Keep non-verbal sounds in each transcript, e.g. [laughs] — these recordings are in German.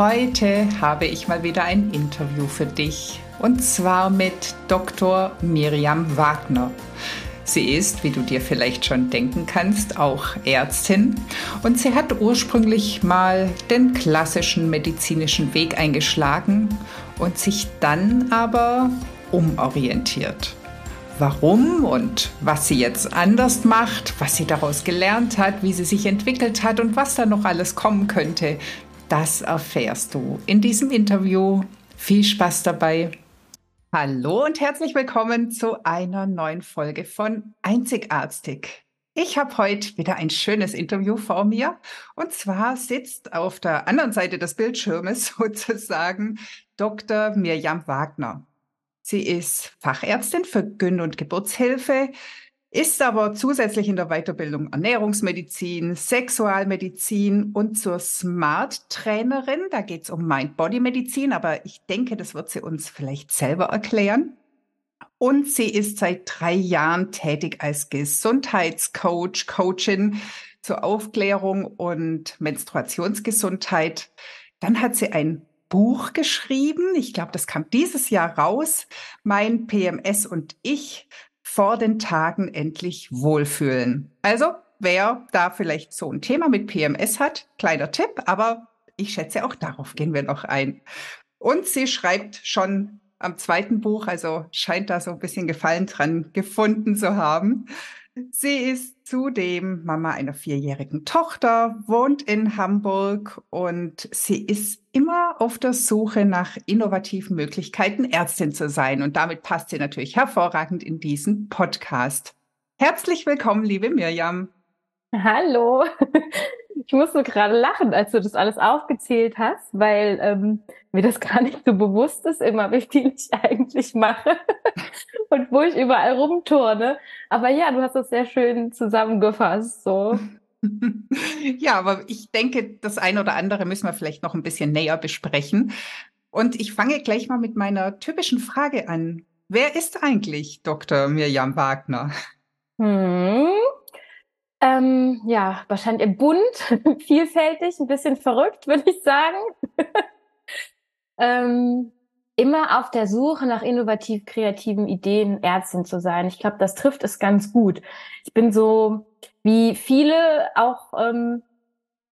Heute habe ich mal wieder ein Interview für dich und zwar mit Dr. Miriam Wagner. Sie ist, wie du dir vielleicht schon denken kannst, auch Ärztin und sie hat ursprünglich mal den klassischen medizinischen Weg eingeschlagen und sich dann aber umorientiert. Warum und was sie jetzt anders macht, was sie daraus gelernt hat, wie sie sich entwickelt hat und was da noch alles kommen könnte, das erfährst du in diesem Interview. Viel Spaß dabei. Hallo und herzlich willkommen zu einer neuen Folge von Einzigartig. Ich habe heute wieder ein schönes Interview vor mir. Und zwar sitzt auf der anderen Seite des Bildschirmes [laughs] sozusagen Dr. Mirjam Wagner. Sie ist Fachärztin für Gyn- und Geburtshilfe, ist aber zusätzlich in der Weiterbildung Ernährungsmedizin, Sexualmedizin und zur Smart-Trainerin. Da geht es um Mind-Body-Medizin, aber ich denke, das wird sie uns vielleicht selber erklären. Und sie ist seit drei Jahren tätig als Gesundheitscoach, Coachin zur Aufklärung und Menstruationsgesundheit. Dann hat sie ein Buch geschrieben. Ich glaube, das kam dieses Jahr raus. Mein PMS und ich vor den Tagen endlich wohlfühlen. Also, wer da vielleicht so ein Thema mit PMS hat, kleiner Tipp, aber ich schätze, auch darauf gehen wir noch ein. Und sie schreibt schon am zweiten Buch, also scheint da so ein bisschen Gefallen dran gefunden zu haben. Sie ist zudem Mama einer vierjährigen Tochter, wohnt in Hamburg und sie ist immer auf der Suche nach innovativen Möglichkeiten, Ärztin zu sein. Und damit passt sie natürlich hervorragend in diesen Podcast. Herzlich willkommen, liebe Mirjam. Hallo. [laughs] Ich musste gerade lachen, als du das alles aufgezählt hast, weil ähm, mir das [laughs] gar nicht so bewusst ist, immer wie viel ich eigentlich mache [laughs] und wo ich überall rumturne. Aber ja, du hast das sehr schön zusammengefasst. So. ja, aber ich denke, das eine oder andere müssen wir vielleicht noch ein bisschen näher besprechen. Und ich fange gleich mal mit meiner typischen Frage an. Wer ist eigentlich Dr. Mirjam Wagner? Hm. Ähm, ja, wahrscheinlich bunt, [laughs] vielfältig, ein bisschen verrückt, würde ich sagen. [laughs] ähm, immer auf der Suche nach innovativ kreativen Ideen, Ärztin zu sein. Ich glaube, das trifft es ganz gut. Ich bin so wie viele auch ähm,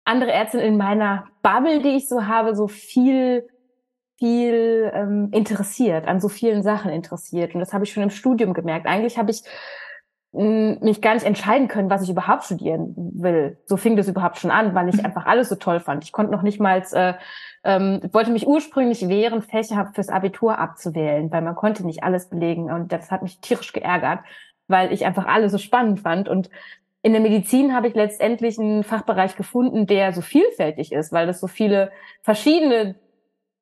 andere Ärztinnen in meiner Bubble, die ich so habe, so viel viel ähm, interessiert, an so vielen Sachen interessiert. Und das habe ich schon im Studium gemerkt. Eigentlich habe ich mich gar nicht entscheiden können, was ich überhaupt studieren will. So fing das überhaupt schon an, weil ich [laughs] einfach alles so toll fand. Ich konnte noch nicht mal, äh, ähm, wollte mich ursprünglich wehren, Fächer fürs Abitur abzuwählen, weil man konnte nicht alles belegen und das hat mich tierisch geärgert, weil ich einfach alles so spannend fand und in der Medizin habe ich letztendlich einen Fachbereich gefunden, der so vielfältig ist, weil das so viele verschiedene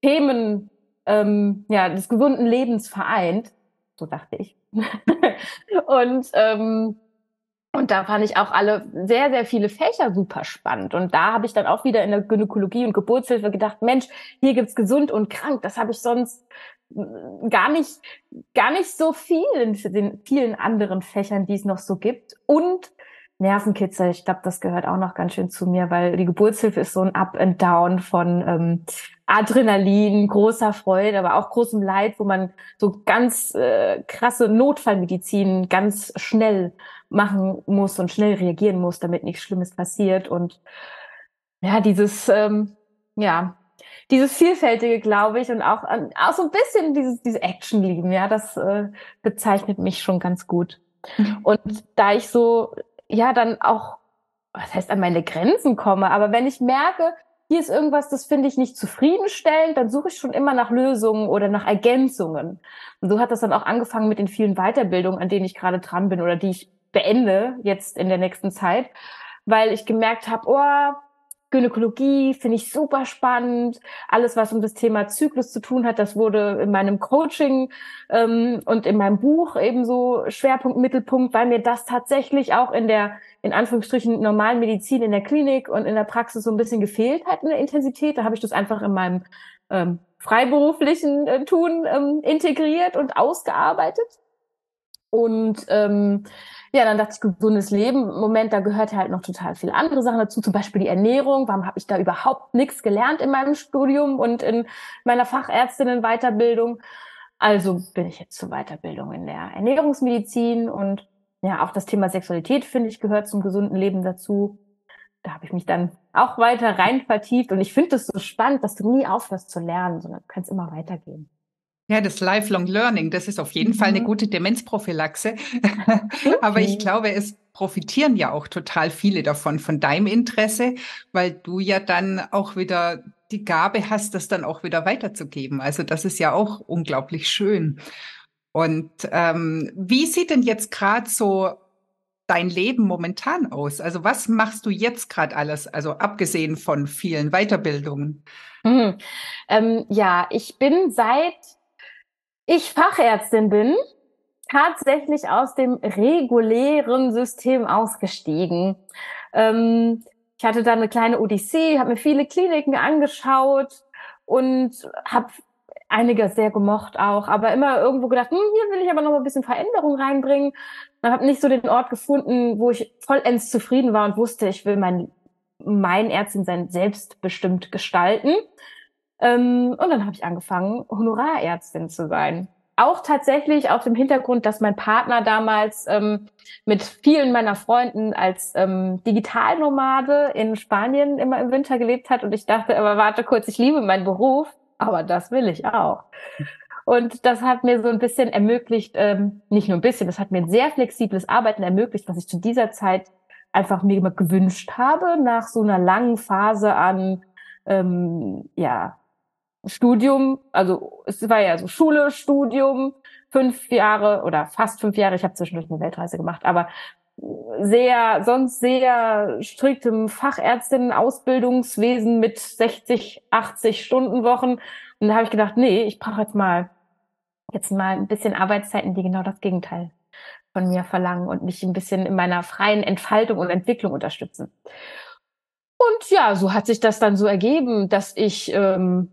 Themen ähm, ja, des gesunden Lebens vereint. So dachte ich. [laughs] und ähm, und da fand ich auch alle sehr, sehr viele Fächer super spannend. Und da habe ich dann auch wieder in der Gynäkologie und Geburtshilfe gedacht, Mensch, hier gibt's gesund und krank. Das habe ich sonst mm, gar nicht, gar nicht so viel in den vielen anderen Fächern, die es noch so gibt. Und Nervenkitzel, ich glaube, das gehört auch noch ganz schön zu mir, weil die Geburtshilfe ist so ein Up and Down von ähm, Adrenalin, großer Freude, aber auch großem Leid, wo man so ganz äh, krasse Notfallmedizin ganz schnell machen muss und schnell reagieren muss, damit nichts Schlimmes passiert. Und ja, dieses, ähm, ja, dieses Vielfältige, glaube ich, und auch, auch so ein bisschen dieses, diese Action lieben, ja, das äh, bezeichnet mich schon ganz gut. Mhm. Und da ich so ja dann auch, was heißt an meine Grenzen komme, aber wenn ich merke, hier ist irgendwas, das finde ich nicht zufriedenstellend, dann suche ich schon immer nach Lösungen oder nach Ergänzungen. Und so hat das dann auch angefangen mit den vielen Weiterbildungen, an denen ich gerade dran bin oder die ich beende jetzt in der nächsten Zeit, weil ich gemerkt habe, oh, Gynäkologie finde ich super spannend. Alles, was um das Thema Zyklus zu tun hat, das wurde in meinem Coaching ähm, und in meinem Buch ebenso Schwerpunkt, Mittelpunkt, weil mir das tatsächlich auch in der, in Anführungsstrichen, normalen Medizin in der Klinik und in der Praxis so ein bisschen gefehlt hat in der Intensität. Da habe ich das einfach in meinem ähm, freiberuflichen äh, Tun ähm, integriert und ausgearbeitet. Und ähm, ja, dann dachte ich, gesundes Leben. Moment, da gehört halt noch total viele andere Sachen dazu, zum Beispiel die Ernährung. Warum habe ich da überhaupt nichts gelernt in meinem Studium und in meiner Fachärztinnen-Weiterbildung? Also bin ich jetzt zur Weiterbildung in der Ernährungsmedizin und ja, auch das Thema Sexualität, finde ich, gehört zum gesunden Leben dazu. Da habe ich mich dann auch weiter rein vertieft und ich finde es so spannend, dass du nie aufhörst zu lernen, sondern du kannst immer weitergehen. Ja, das Lifelong Learning, das ist auf jeden mhm. Fall eine mhm. gute Demenzprophylaxe. Okay. [laughs] Aber ich glaube, es profitieren ja auch total viele davon, von deinem Interesse, weil du ja dann auch wieder die Gabe hast, das dann auch wieder weiterzugeben. Also das ist ja auch unglaublich schön. Und ähm, wie sieht denn jetzt gerade so dein Leben momentan aus? Also was machst du jetzt gerade alles, also abgesehen von vielen Weiterbildungen? Mhm. Ähm, ja, ich bin seit ich Fachärztin bin, tatsächlich aus dem regulären System ausgestiegen. Ähm, ich hatte da eine kleine Odyssee, habe mir viele Kliniken angeschaut und habe einige sehr gemocht auch, aber immer irgendwo gedacht, hm, hier will ich aber noch mal ein bisschen Veränderung reinbringen. Und habe nicht so den Ort gefunden, wo ich vollends zufrieden war und wusste, ich will mein mein Ärztin sein selbstbestimmt gestalten. Ähm, und dann habe ich angefangen, Honorarärztin zu sein. Auch tatsächlich auf dem Hintergrund, dass mein Partner damals ähm, mit vielen meiner Freunden als ähm, Digitalnomade in Spanien immer im Winter gelebt hat. Und ich dachte, aber warte kurz, ich liebe meinen Beruf, aber das will ich auch. Und das hat mir so ein bisschen ermöglicht, ähm, nicht nur ein bisschen, das hat mir ein sehr flexibles Arbeiten ermöglicht, was ich zu dieser Zeit einfach mir immer gewünscht habe, nach so einer langen Phase an ähm, ja, Studium, also es war ja so Schule, Studium, fünf Jahre oder fast fünf Jahre, ich habe zwischendurch eine Weltreise gemacht, aber sehr, sonst sehr striktem Fachärztinnen-Ausbildungswesen mit 60, 80 Stunden Wochen. Und da habe ich gedacht, nee, ich brauche jetzt mal, jetzt mal ein bisschen Arbeitszeiten, die genau das Gegenteil von mir verlangen und mich ein bisschen in meiner freien Entfaltung und Entwicklung unterstützen. Und ja, so hat sich das dann so ergeben, dass ich ähm,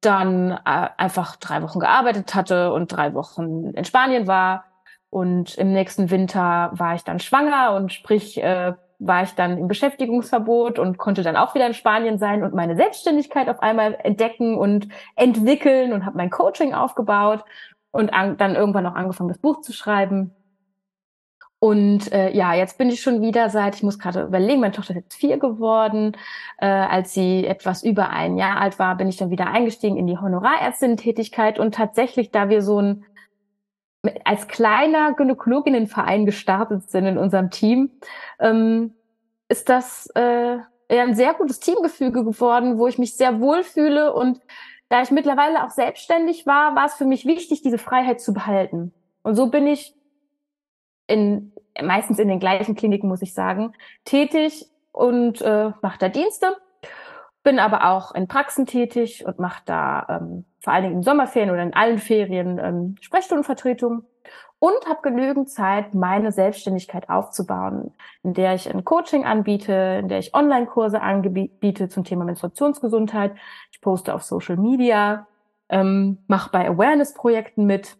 dann äh, einfach drei Wochen gearbeitet hatte und drei Wochen in Spanien war. Und im nächsten Winter war ich dann schwanger und sprich äh, war ich dann im Beschäftigungsverbot und konnte dann auch wieder in Spanien sein und meine Selbstständigkeit auf einmal entdecken und entwickeln und habe mein Coaching aufgebaut und an, dann irgendwann noch angefangen, das Buch zu schreiben. Und äh, ja, jetzt bin ich schon wieder seit, ich muss gerade überlegen, meine Tochter ist jetzt vier geworden. Äh, als sie etwas über ein Jahr alt war, bin ich dann wieder eingestiegen in die Honorarärztin-Tätigkeit. Und tatsächlich, da wir so ein als kleiner Gynäkologinnenverein gestartet sind in unserem Team, ähm, ist das äh, ein sehr gutes Teamgefüge geworden, wo ich mich sehr wohlfühle. Und da ich mittlerweile auch selbstständig war, war es für mich wichtig, diese Freiheit zu behalten. Und so bin ich in, meistens in den gleichen Kliniken, muss ich sagen, tätig und äh, mache da Dienste. Bin aber auch in Praxen tätig und mache da ähm, vor allen Dingen in Sommerferien oder in allen Ferien ähm, Sprechstundenvertretung und habe genügend Zeit, meine Selbstständigkeit aufzubauen, in der ich ein Coaching anbiete, in der ich Online-Kurse anbiete zum Thema Menstruationsgesundheit. Ich poste auf Social Media, ähm, mache bei Awareness-Projekten mit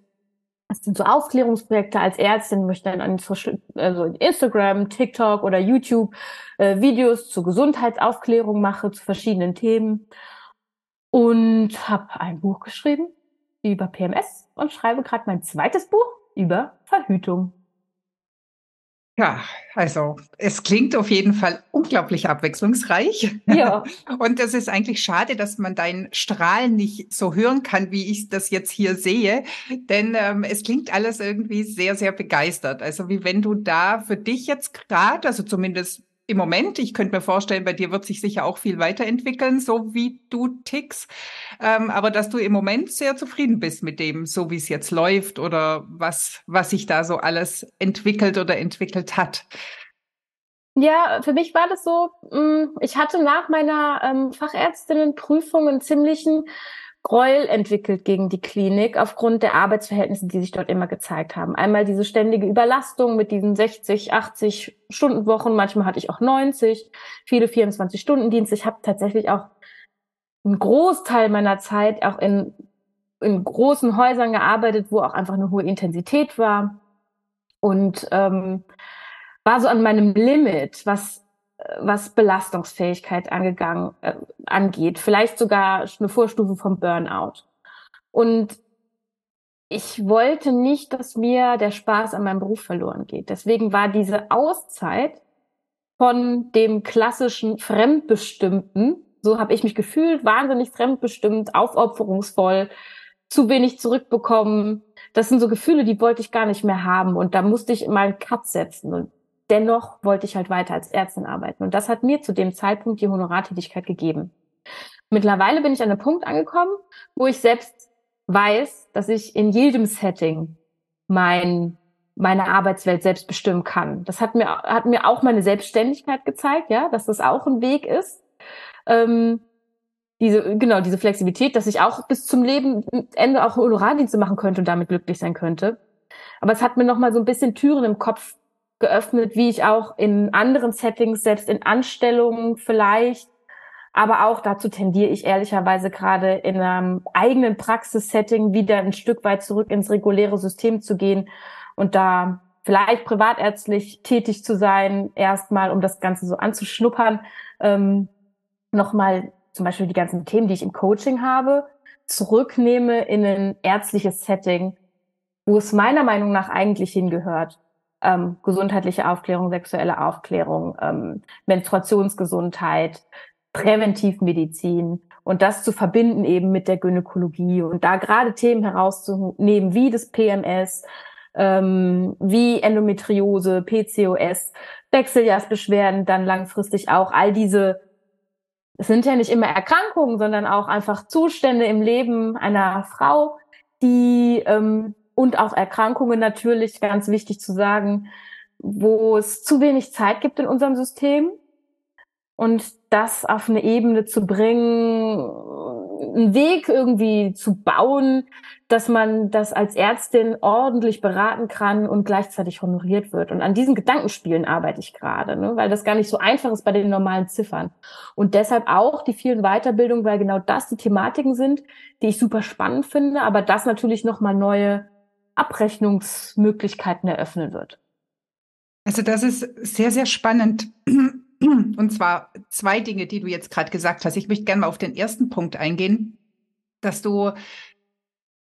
das sind so Aufklärungsprojekte als Ärztin, möchte dann an Social, also Instagram, TikTok oder YouTube äh, Videos zur Gesundheitsaufklärung mache zu verschiedenen Themen und habe ein Buch geschrieben über PMS und schreibe gerade mein zweites Buch über Verhütung. Ja, also es klingt auf jeden Fall unglaublich abwechslungsreich. Ja. [laughs] Und es ist eigentlich schade, dass man dein Strahlen nicht so hören kann, wie ich das jetzt hier sehe. Denn ähm, es klingt alles irgendwie sehr, sehr begeistert. Also wie wenn du da für dich jetzt gerade, also zumindest im Moment. Ich könnte mir vorstellen, bei dir wird sich sicher auch viel weiterentwickeln, so wie du tickst. Ähm, aber dass du im Moment sehr zufrieden bist mit dem, so wie es jetzt läuft oder was, was sich da so alles entwickelt oder entwickelt hat. Ja, für mich war das so, mm, ich hatte nach meiner ähm, Fachärztinnenprüfung einen ziemlichen Gräuel entwickelt gegen die Klinik aufgrund der Arbeitsverhältnisse, die sich dort immer gezeigt haben. Einmal diese ständige Überlastung mit diesen 60, 80 Stundenwochen, manchmal hatte ich auch 90, viele 24 Stunden Dienste. Ich habe tatsächlich auch einen Großteil meiner Zeit auch in, in großen Häusern gearbeitet, wo auch einfach eine hohe Intensität war und ähm, war so an meinem Limit, was was Belastungsfähigkeit angegangen äh, angeht, vielleicht sogar eine Vorstufe vom Burnout. Und ich wollte nicht, dass mir der Spaß an meinem Beruf verloren geht. Deswegen war diese Auszeit von dem klassischen Fremdbestimmten, so habe ich mich gefühlt, wahnsinnig fremdbestimmt, aufopferungsvoll, zu wenig zurückbekommen. Das sind so Gefühle, die wollte ich gar nicht mehr haben. Und da musste ich mal einen Cut setzen. Und dennoch wollte ich halt weiter als Ärztin arbeiten. Und das hat mir zu dem Zeitpunkt die Honorartätigkeit gegeben. Mittlerweile bin ich an einem Punkt angekommen, wo ich selbst weiß, dass ich in jedem Setting mein, meine Arbeitswelt selbst bestimmen kann. Das hat mir, hat mir auch meine Selbstständigkeit gezeigt, ja, dass das auch ein Weg ist. Ähm, diese, genau, diese Flexibilität, dass ich auch bis zum Lebenende auch Honorardienste machen könnte und damit glücklich sein könnte. Aber es hat mir nochmal so ein bisschen Türen im Kopf geöffnet, wie ich auch in anderen Settings, selbst in Anstellungen vielleicht, aber auch dazu tendiere ich ehrlicherweise gerade in einem eigenen Praxissetting wieder ein Stück weit zurück ins reguläre System zu gehen und da vielleicht privatärztlich tätig zu sein, erstmal, um das Ganze so anzuschnuppern, ähm, nochmal zum Beispiel die ganzen Themen, die ich im Coaching habe, zurücknehme in ein ärztliches Setting, wo es meiner Meinung nach eigentlich hingehört ähm, gesundheitliche Aufklärung, sexuelle Aufklärung, ähm, Menstruationsgesundheit, Präventivmedizin und das zu verbinden eben mit der Gynäkologie und da gerade Themen herauszunehmen wie das PMS, ähm, wie Endometriose, PCOS, Wechseljahrsbeschwerden, dann langfristig auch all diese es sind ja nicht immer Erkrankungen, sondern auch einfach Zustände im Leben einer Frau, die ähm, und auch Erkrankungen natürlich, ganz wichtig zu sagen, wo es zu wenig Zeit gibt in unserem System und das auf eine Ebene zu bringen, einen Weg irgendwie zu bauen, dass man das als Ärztin ordentlich beraten kann und gleichzeitig honoriert wird. Und an diesen Gedankenspielen arbeite ich gerade, ne? weil das gar nicht so einfach ist bei den normalen Ziffern. Und deshalb auch die vielen Weiterbildungen, weil genau das die Thematiken sind, die ich super spannend finde, aber das natürlich nochmal neue Abrechnungsmöglichkeiten eröffnen wird. Also das ist sehr, sehr spannend. [clears throat] Und zwar zwei Dinge, die du jetzt gerade gesagt hast. Ich möchte gerne mal auf den ersten Punkt eingehen, dass du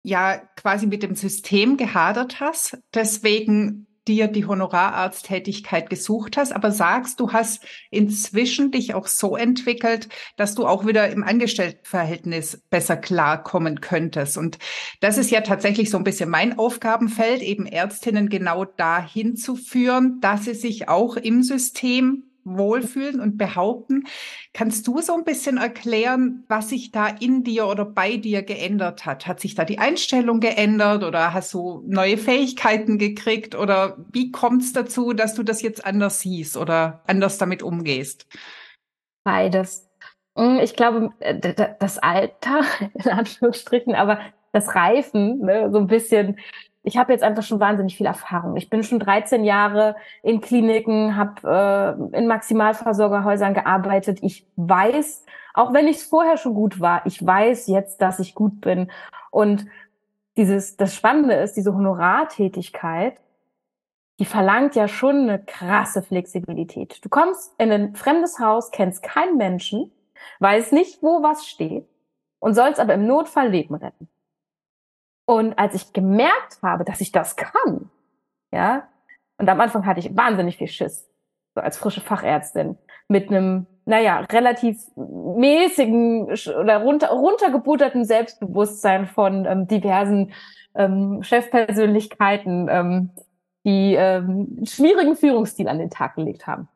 ja quasi mit dem System gehadert hast, deswegen dir die Honorararzttätigkeit gesucht hast, aber sagst, du hast inzwischen dich auch so entwickelt, dass du auch wieder im Angestelltenverhältnis besser klarkommen könntest. Und das ist ja tatsächlich so ein bisschen mein Aufgabenfeld, eben Ärztinnen genau dahin zu führen, dass sie sich auch im System wohlfühlen und behaupten. Kannst du so ein bisschen erklären, was sich da in dir oder bei dir geändert hat? Hat sich da die Einstellung geändert oder hast du neue Fähigkeiten gekriegt oder wie kommt es dazu, dass du das jetzt anders siehst oder anders damit umgehst? Beides. Hm, ich glaube, äh, das Alter, [laughs] in Anführungsstrichen, aber das Reifen, ne, so ein bisschen ich habe jetzt einfach schon wahnsinnig viel Erfahrung. Ich bin schon 13 Jahre in Kliniken, habe äh, in Maximalversorgerhäusern gearbeitet. Ich weiß, auch wenn ich es vorher schon gut war, ich weiß jetzt, dass ich gut bin. Und dieses, das Spannende ist, diese Honorartätigkeit, die verlangt ja schon eine krasse Flexibilität. Du kommst in ein fremdes Haus, kennst keinen Menschen, weißt nicht, wo was steht und sollst aber im Notfall Leben retten. Und als ich gemerkt habe, dass ich das kann, ja, und am Anfang hatte ich wahnsinnig viel Schiss, so als frische Fachärztin, mit einem, naja, relativ mäßigen oder runter, runtergebutterten Selbstbewusstsein von ähm, diversen ähm, Chefpersönlichkeiten, ähm, die ähm, schwierigen Führungsstil an den Tag gelegt haben.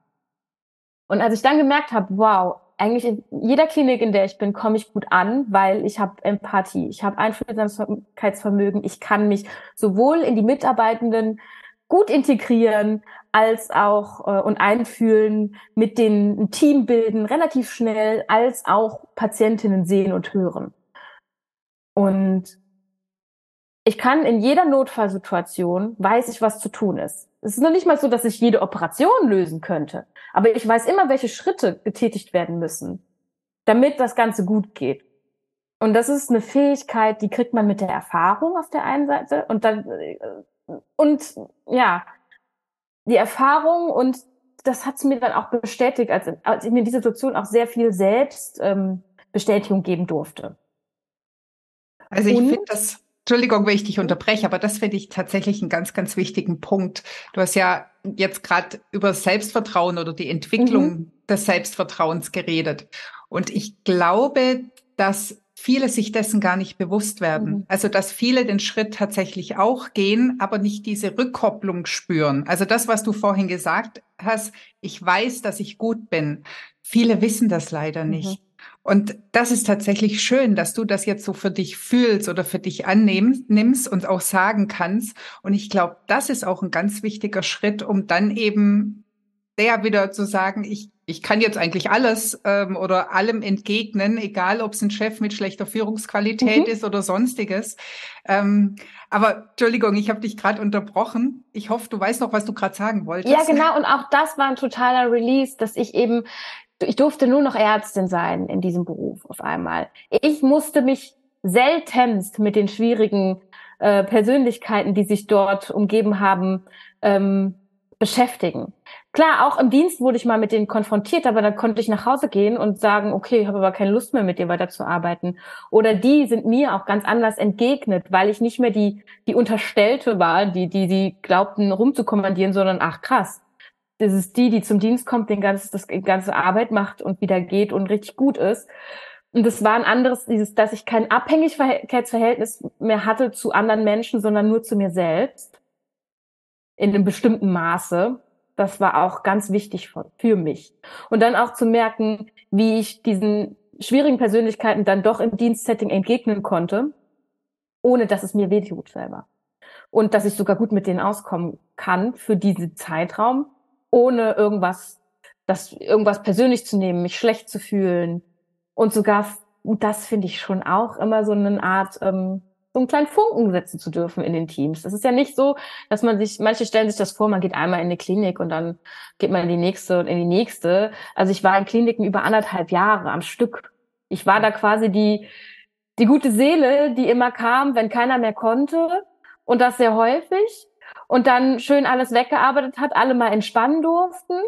Und als ich dann gemerkt habe, wow, eigentlich in jeder Klinik, in der ich bin, komme ich gut an, weil ich habe Empathie, ich habe Einfühlsamkeitsvermögen, ich kann mich sowohl in die Mitarbeitenden gut integrieren als auch äh, und einfühlen, mit den ein Team bilden, relativ schnell, als auch Patientinnen sehen und hören. Und ich kann in jeder Notfallsituation, weiß ich, was zu tun ist. Es ist noch nicht mal so, dass ich jede Operation lösen könnte. Aber ich weiß immer, welche Schritte getätigt werden müssen, damit das Ganze gut geht. Und das ist eine Fähigkeit, die kriegt man mit der Erfahrung auf der einen Seite und dann, äh, und ja, die Erfahrung und das hat es mir dann auch bestätigt, als, als ich mir in dieser Situation auch sehr viel selbst ähm, Bestätigung geben durfte. Also ich finde das Entschuldigung, wenn ich dich unterbreche, aber das finde ich tatsächlich einen ganz, ganz wichtigen Punkt. Du hast ja jetzt gerade über Selbstvertrauen oder die Entwicklung mhm. des Selbstvertrauens geredet. Und ich glaube, dass viele sich dessen gar nicht bewusst werden. Mhm. Also, dass viele den Schritt tatsächlich auch gehen, aber nicht diese Rückkopplung spüren. Also das, was du vorhin gesagt hast, ich weiß, dass ich gut bin. Viele wissen das leider mhm. Und das ist tatsächlich schön, dass du das jetzt so für dich fühlst oder für dich annimmst und auch sagen kannst. Und ich glaube, das ist auch ein ganz wichtiger Schritt, um dann eben der wieder zu sagen, ich, ich kann jetzt eigentlich alles ähm, oder allem entgegnen, egal ob es ein Chef mit schlechter Führungsqualität mhm. ist oder sonstiges. Ähm, aber Entschuldigung, ich habe dich gerade unterbrochen. Ich hoffe, du weißt noch, was du gerade sagen wolltest. Ja, genau. Und auch das war ein totaler Release, dass ich eben ich durfte nur noch Ärztin sein in diesem Beruf auf einmal. Ich musste mich seltenst mit den schwierigen äh, Persönlichkeiten, die sich dort umgeben haben, ähm, beschäftigen. Klar, auch im Dienst wurde ich mal mit denen konfrontiert, aber dann konnte ich nach Hause gehen und sagen, okay, ich habe aber keine Lust mehr mit dir weiterzuarbeiten. Oder die sind mir auch ganz anders entgegnet, weil ich nicht mehr die, die Unterstellte war, die, die, die glaubten rumzukommandieren, sondern ach krass, das ist die, die zum Dienst kommt, den ganzen, das ganze Arbeit macht und wieder geht und richtig gut ist. Und das war ein anderes, dieses, dass ich kein Abhängigkeitsverhältnis mehr hatte zu anderen Menschen, sondern nur zu mir selbst. In einem bestimmten Maße. Das war auch ganz wichtig für, mich. Und dann auch zu merken, wie ich diesen schwierigen Persönlichkeiten dann doch im Dienstsetting entgegnen konnte, ohne dass es mir wehtut selber. Und dass ich sogar gut mit denen auskommen kann für diesen Zeitraum ohne irgendwas, das irgendwas persönlich zu nehmen, mich schlecht zu fühlen. Und sogar, das finde ich schon auch immer so eine Art, ähm, so einen kleinen Funken setzen zu dürfen in den Teams. Das ist ja nicht so, dass man sich, manche stellen sich das vor, man geht einmal in eine Klinik und dann geht man in die nächste und in die nächste. Also ich war in Kliniken über anderthalb Jahre am Stück. Ich war da quasi die, die gute Seele, die immer kam, wenn keiner mehr konnte. Und das sehr häufig und dann schön alles weggearbeitet hat, alle mal entspannen durften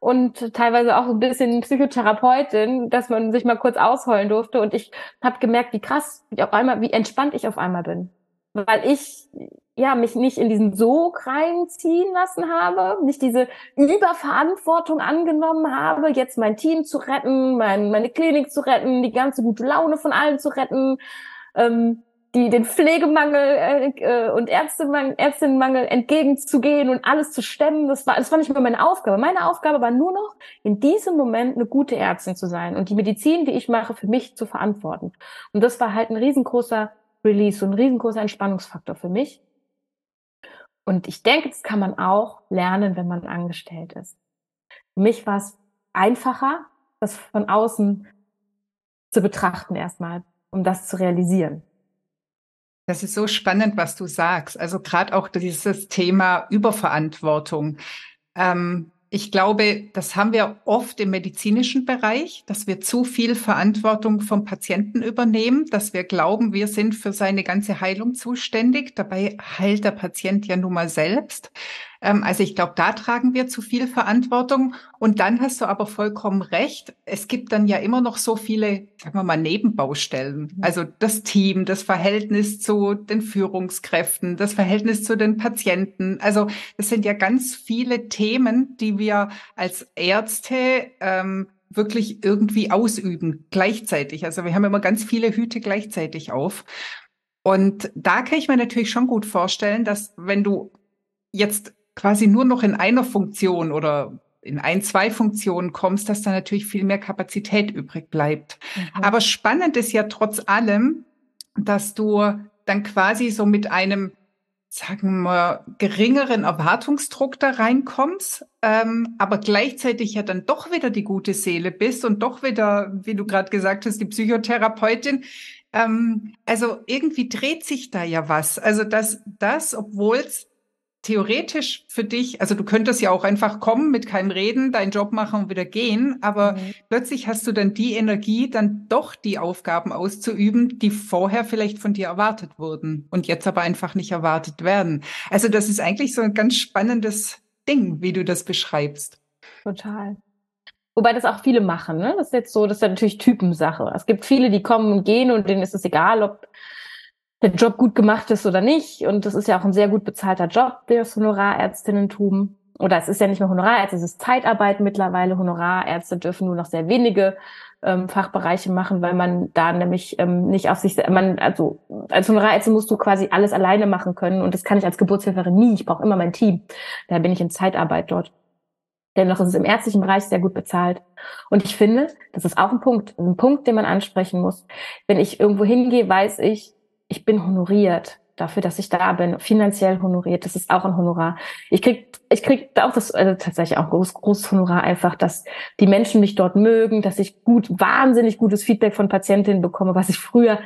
und teilweise auch ein bisschen Psychotherapeutin, dass man sich mal kurz ausheulen durfte. Und ich habe gemerkt, wie krass, wie auf einmal, wie entspannt ich auf einmal bin. Weil ich ja mich nicht in diesen Sog reinziehen lassen habe, nicht diese Überverantwortung angenommen habe, jetzt mein Team zu retten, mein, meine Klinik zu retten, die ganze gute Laune von allen zu retten. Ähm, die, den Pflegemangel äh, äh, und Ärztemangel, Ärztinnenmangel entgegenzugehen und alles zu stemmen. Das war, das war nicht mehr meine Aufgabe. Meine Aufgabe war nur noch, in diesem Moment eine gute Ärztin zu sein und die Medizin, die ich mache, für mich zu verantworten. Und das war halt ein riesengroßer Release, so ein riesengroßer Entspannungsfaktor für mich. Und ich denke, das kann man auch lernen, wenn man angestellt ist. Für mich war es einfacher, das von außen zu betrachten erstmal, um das zu realisieren. Das ist so spannend, was du sagst. Also gerade auch dieses Thema Überverantwortung. Ähm, ich glaube, das haben wir oft im medizinischen Bereich, dass wir zu viel Verantwortung vom Patienten übernehmen, dass wir glauben, wir sind für seine ganze Heilung zuständig. Dabei heilt der Patient ja nun mal selbst. Ähm, also ich glaube, da tragen wir zu viel Verantwortung. Und dann hast du aber vollkommen recht. Es gibt dann ja immer noch so viele, sagen wir mal, Nebenbaustellen. Mhm. Also das Team, das Verhältnis zu den Führungskräften, das Verhältnis zu den Patienten. Also das sind ja ganz viele Themen, die wir als Ärzte ähm, wirklich irgendwie ausüben gleichzeitig. Also wir haben immer ganz viele Hüte gleichzeitig auf. Und da kann ich mir natürlich schon gut vorstellen, dass wenn du jetzt quasi nur noch in einer Funktion oder in ein, zwei Funktionen kommst, dass da natürlich viel mehr Kapazität übrig bleibt. Mhm. Aber spannend ist ja trotz allem, dass du dann quasi so mit einem sagen wir, geringeren Erwartungsdruck da reinkommst, ähm, aber gleichzeitig ja dann doch wieder die gute Seele bist und doch wieder, wie du gerade gesagt hast, die Psychotherapeutin. Ähm, also irgendwie dreht sich da ja was. Also dass das, obwohl es theoretisch für dich, also du könntest ja auch einfach kommen, mit keinem Reden, deinen Job machen und wieder gehen, aber mhm. plötzlich hast du dann die Energie, dann doch die Aufgaben auszuüben, die vorher vielleicht von dir erwartet wurden und jetzt aber einfach nicht erwartet werden. Also das ist eigentlich so ein ganz spannendes Ding, wie du das beschreibst. Total. Wobei das auch viele machen, ne? Das ist jetzt so, das ist ja natürlich Typensache. Es gibt viele, die kommen und gehen und denen ist es egal, ob der Job gut gemacht ist oder nicht. Und das ist ja auch ein sehr gut bezahlter Job, das Honorarärztinnentum. Oder es ist ja nicht mehr Honorarärzte, es ist Zeitarbeit mittlerweile. Honorarärzte dürfen nur noch sehr wenige ähm, Fachbereiche machen, weil man da nämlich ähm, nicht auf sich, man, also als Honorarärztin musst du quasi alles alleine machen können und das kann ich als Geburtshelferin nie. Ich brauche immer mein Team. Da bin ich in Zeitarbeit dort. Dennoch ist es im ärztlichen Bereich sehr gut bezahlt. Und ich finde, das ist auch ein Punkt, ein Punkt, den man ansprechen muss. Wenn ich irgendwo hingehe, weiß ich, ich bin honoriert dafür, dass ich da bin, finanziell honoriert. Das ist auch ein Honorar. Ich krieg, ich krieg auch das, also tatsächlich auch groß, großes Honorar einfach, dass die Menschen mich dort mögen, dass ich gut, wahnsinnig gutes Feedback von Patientinnen bekomme, was ich früher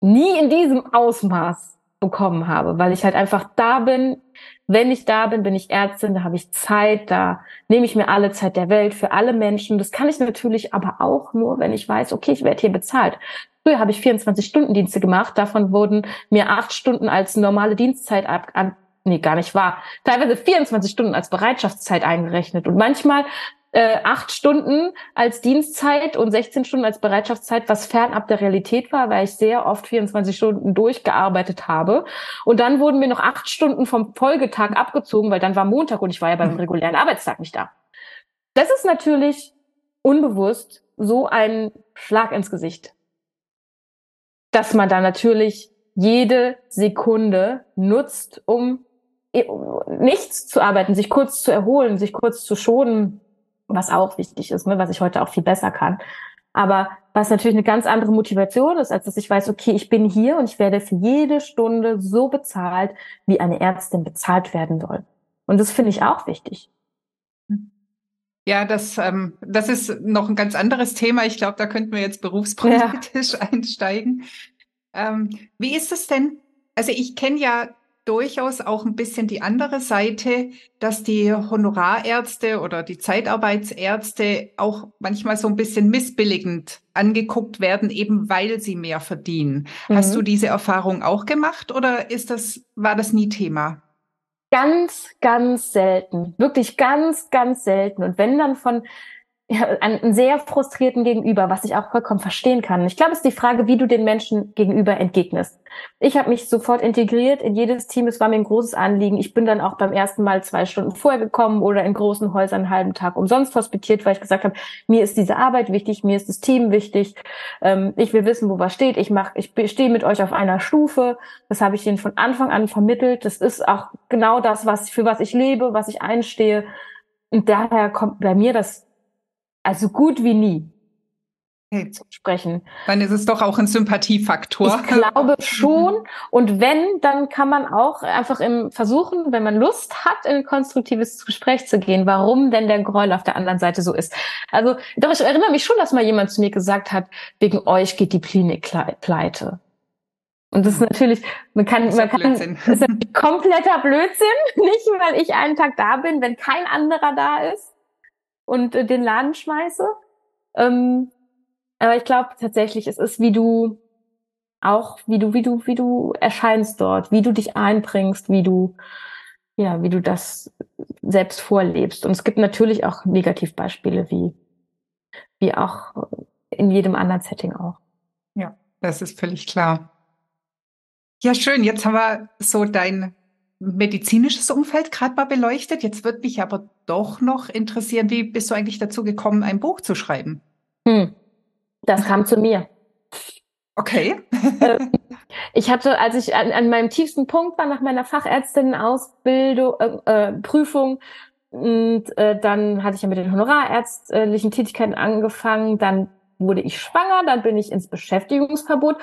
nie in diesem Ausmaß bekommen habe, weil ich halt einfach da bin. Wenn ich da bin, bin ich Ärztin, da habe ich Zeit, da nehme ich mir alle Zeit der Welt für alle Menschen. Das kann ich natürlich aber auch nur, wenn ich weiß, okay, ich werde hier bezahlt. Früher habe ich 24-Stunden-Dienste gemacht. Davon wurden mir acht Stunden als normale Dienstzeit ab, an, nee, gar nicht wahr. Teilweise 24 Stunden als Bereitschaftszeit eingerechnet. Und manchmal äh, acht Stunden als Dienstzeit und 16 Stunden als Bereitschaftszeit, was fernab der Realität war, weil ich sehr oft 24 Stunden durchgearbeitet habe. Und dann wurden mir noch acht Stunden vom Folgetag abgezogen, weil dann war Montag und ich war ja beim regulären Arbeitstag nicht da. Das ist natürlich unbewusst so ein Schlag ins Gesicht dass man da natürlich jede Sekunde nutzt, um nichts zu arbeiten, sich kurz zu erholen, sich kurz zu schonen, was auch wichtig ist, ne, was ich heute auch viel besser kann. Aber was natürlich eine ganz andere Motivation ist, als dass ich weiß, okay, ich bin hier und ich werde für jede Stunde so bezahlt, wie eine Ärztin bezahlt werden soll. Und das finde ich auch wichtig. Ja, das, ähm, das ist noch ein ganz anderes Thema. Ich glaube, da könnten wir jetzt berufspolitisch ja. [laughs] einsteigen. Ähm, wie ist es denn? Also ich kenne ja durchaus auch ein bisschen die andere Seite, dass die Honorarärzte oder die Zeitarbeitsärzte auch manchmal so ein bisschen missbilligend angeguckt werden, eben weil sie mehr verdienen. Mhm. Hast du diese Erfahrung auch gemacht oder ist das, war das nie Thema? Ganz, ganz selten. Wirklich ganz, ganz selten. Und wenn dann von einen sehr frustrierten Gegenüber, was ich auch vollkommen verstehen kann. Ich glaube, es ist die Frage, wie du den Menschen gegenüber entgegnest. Ich habe mich sofort integriert in jedes Team. Es war mir ein großes Anliegen. Ich bin dann auch beim ersten Mal zwei Stunden vorher gekommen oder in großen Häusern einen halben Tag umsonst hospitiert, weil ich gesagt habe, mir ist diese Arbeit wichtig, mir ist das Team wichtig. Ähm, ich will wissen, wo was steht. Ich mach, ich stehe mit euch auf einer Stufe. Das habe ich ihnen von Anfang an vermittelt. Das ist auch genau das, was für was ich lebe, was ich einstehe. Und daher kommt bei mir das also gut wie nie okay. zu sprechen. Dann ist es doch auch ein Sympathiefaktor. Ich glaube [laughs] schon. Und wenn, dann kann man auch einfach im versuchen, wenn man Lust hat, in ein konstruktives Gespräch zu gehen, warum denn der Gräuel auf der anderen Seite so ist. Also, doch, ich erinnere mich schon, dass mal jemand zu mir gesagt hat, wegen euch geht die Klinik pleite. Und das ist natürlich, man kann, man kann, das ist ein [laughs] kompletter Blödsinn. [laughs] Nicht, weil ich einen Tag da bin, wenn kein anderer da ist und äh, den Laden schmeiße. Ähm, aber ich glaube tatsächlich, es ist wie du auch, wie du, wie du, wie du erscheinst dort, wie du dich einbringst, wie du, ja, wie du das selbst vorlebst. Und es gibt natürlich auch Negativbeispiele, wie, wie auch in jedem anderen Setting auch. Ja, das ist völlig klar. Ja, schön. Jetzt haben wir so dein medizinisches Umfeld gerade mal beleuchtet. Jetzt wird mich aber doch noch interessieren, wie bist du eigentlich dazu gekommen, ein Buch zu schreiben? Hm. Das kam zu mir. Okay. [laughs] Ähm, ich hatte, als ich an, an, meinem tiefsten Punkt war nach meiner Fachärztin-Ausbildung, äh, äh, Prüfung, und äh, dann hatte ich ja mit den honorarärztlichen Tätigkeiten angefangen. Dann wurde ich schwanger, dann bin ich ins Beschäftigungsverbot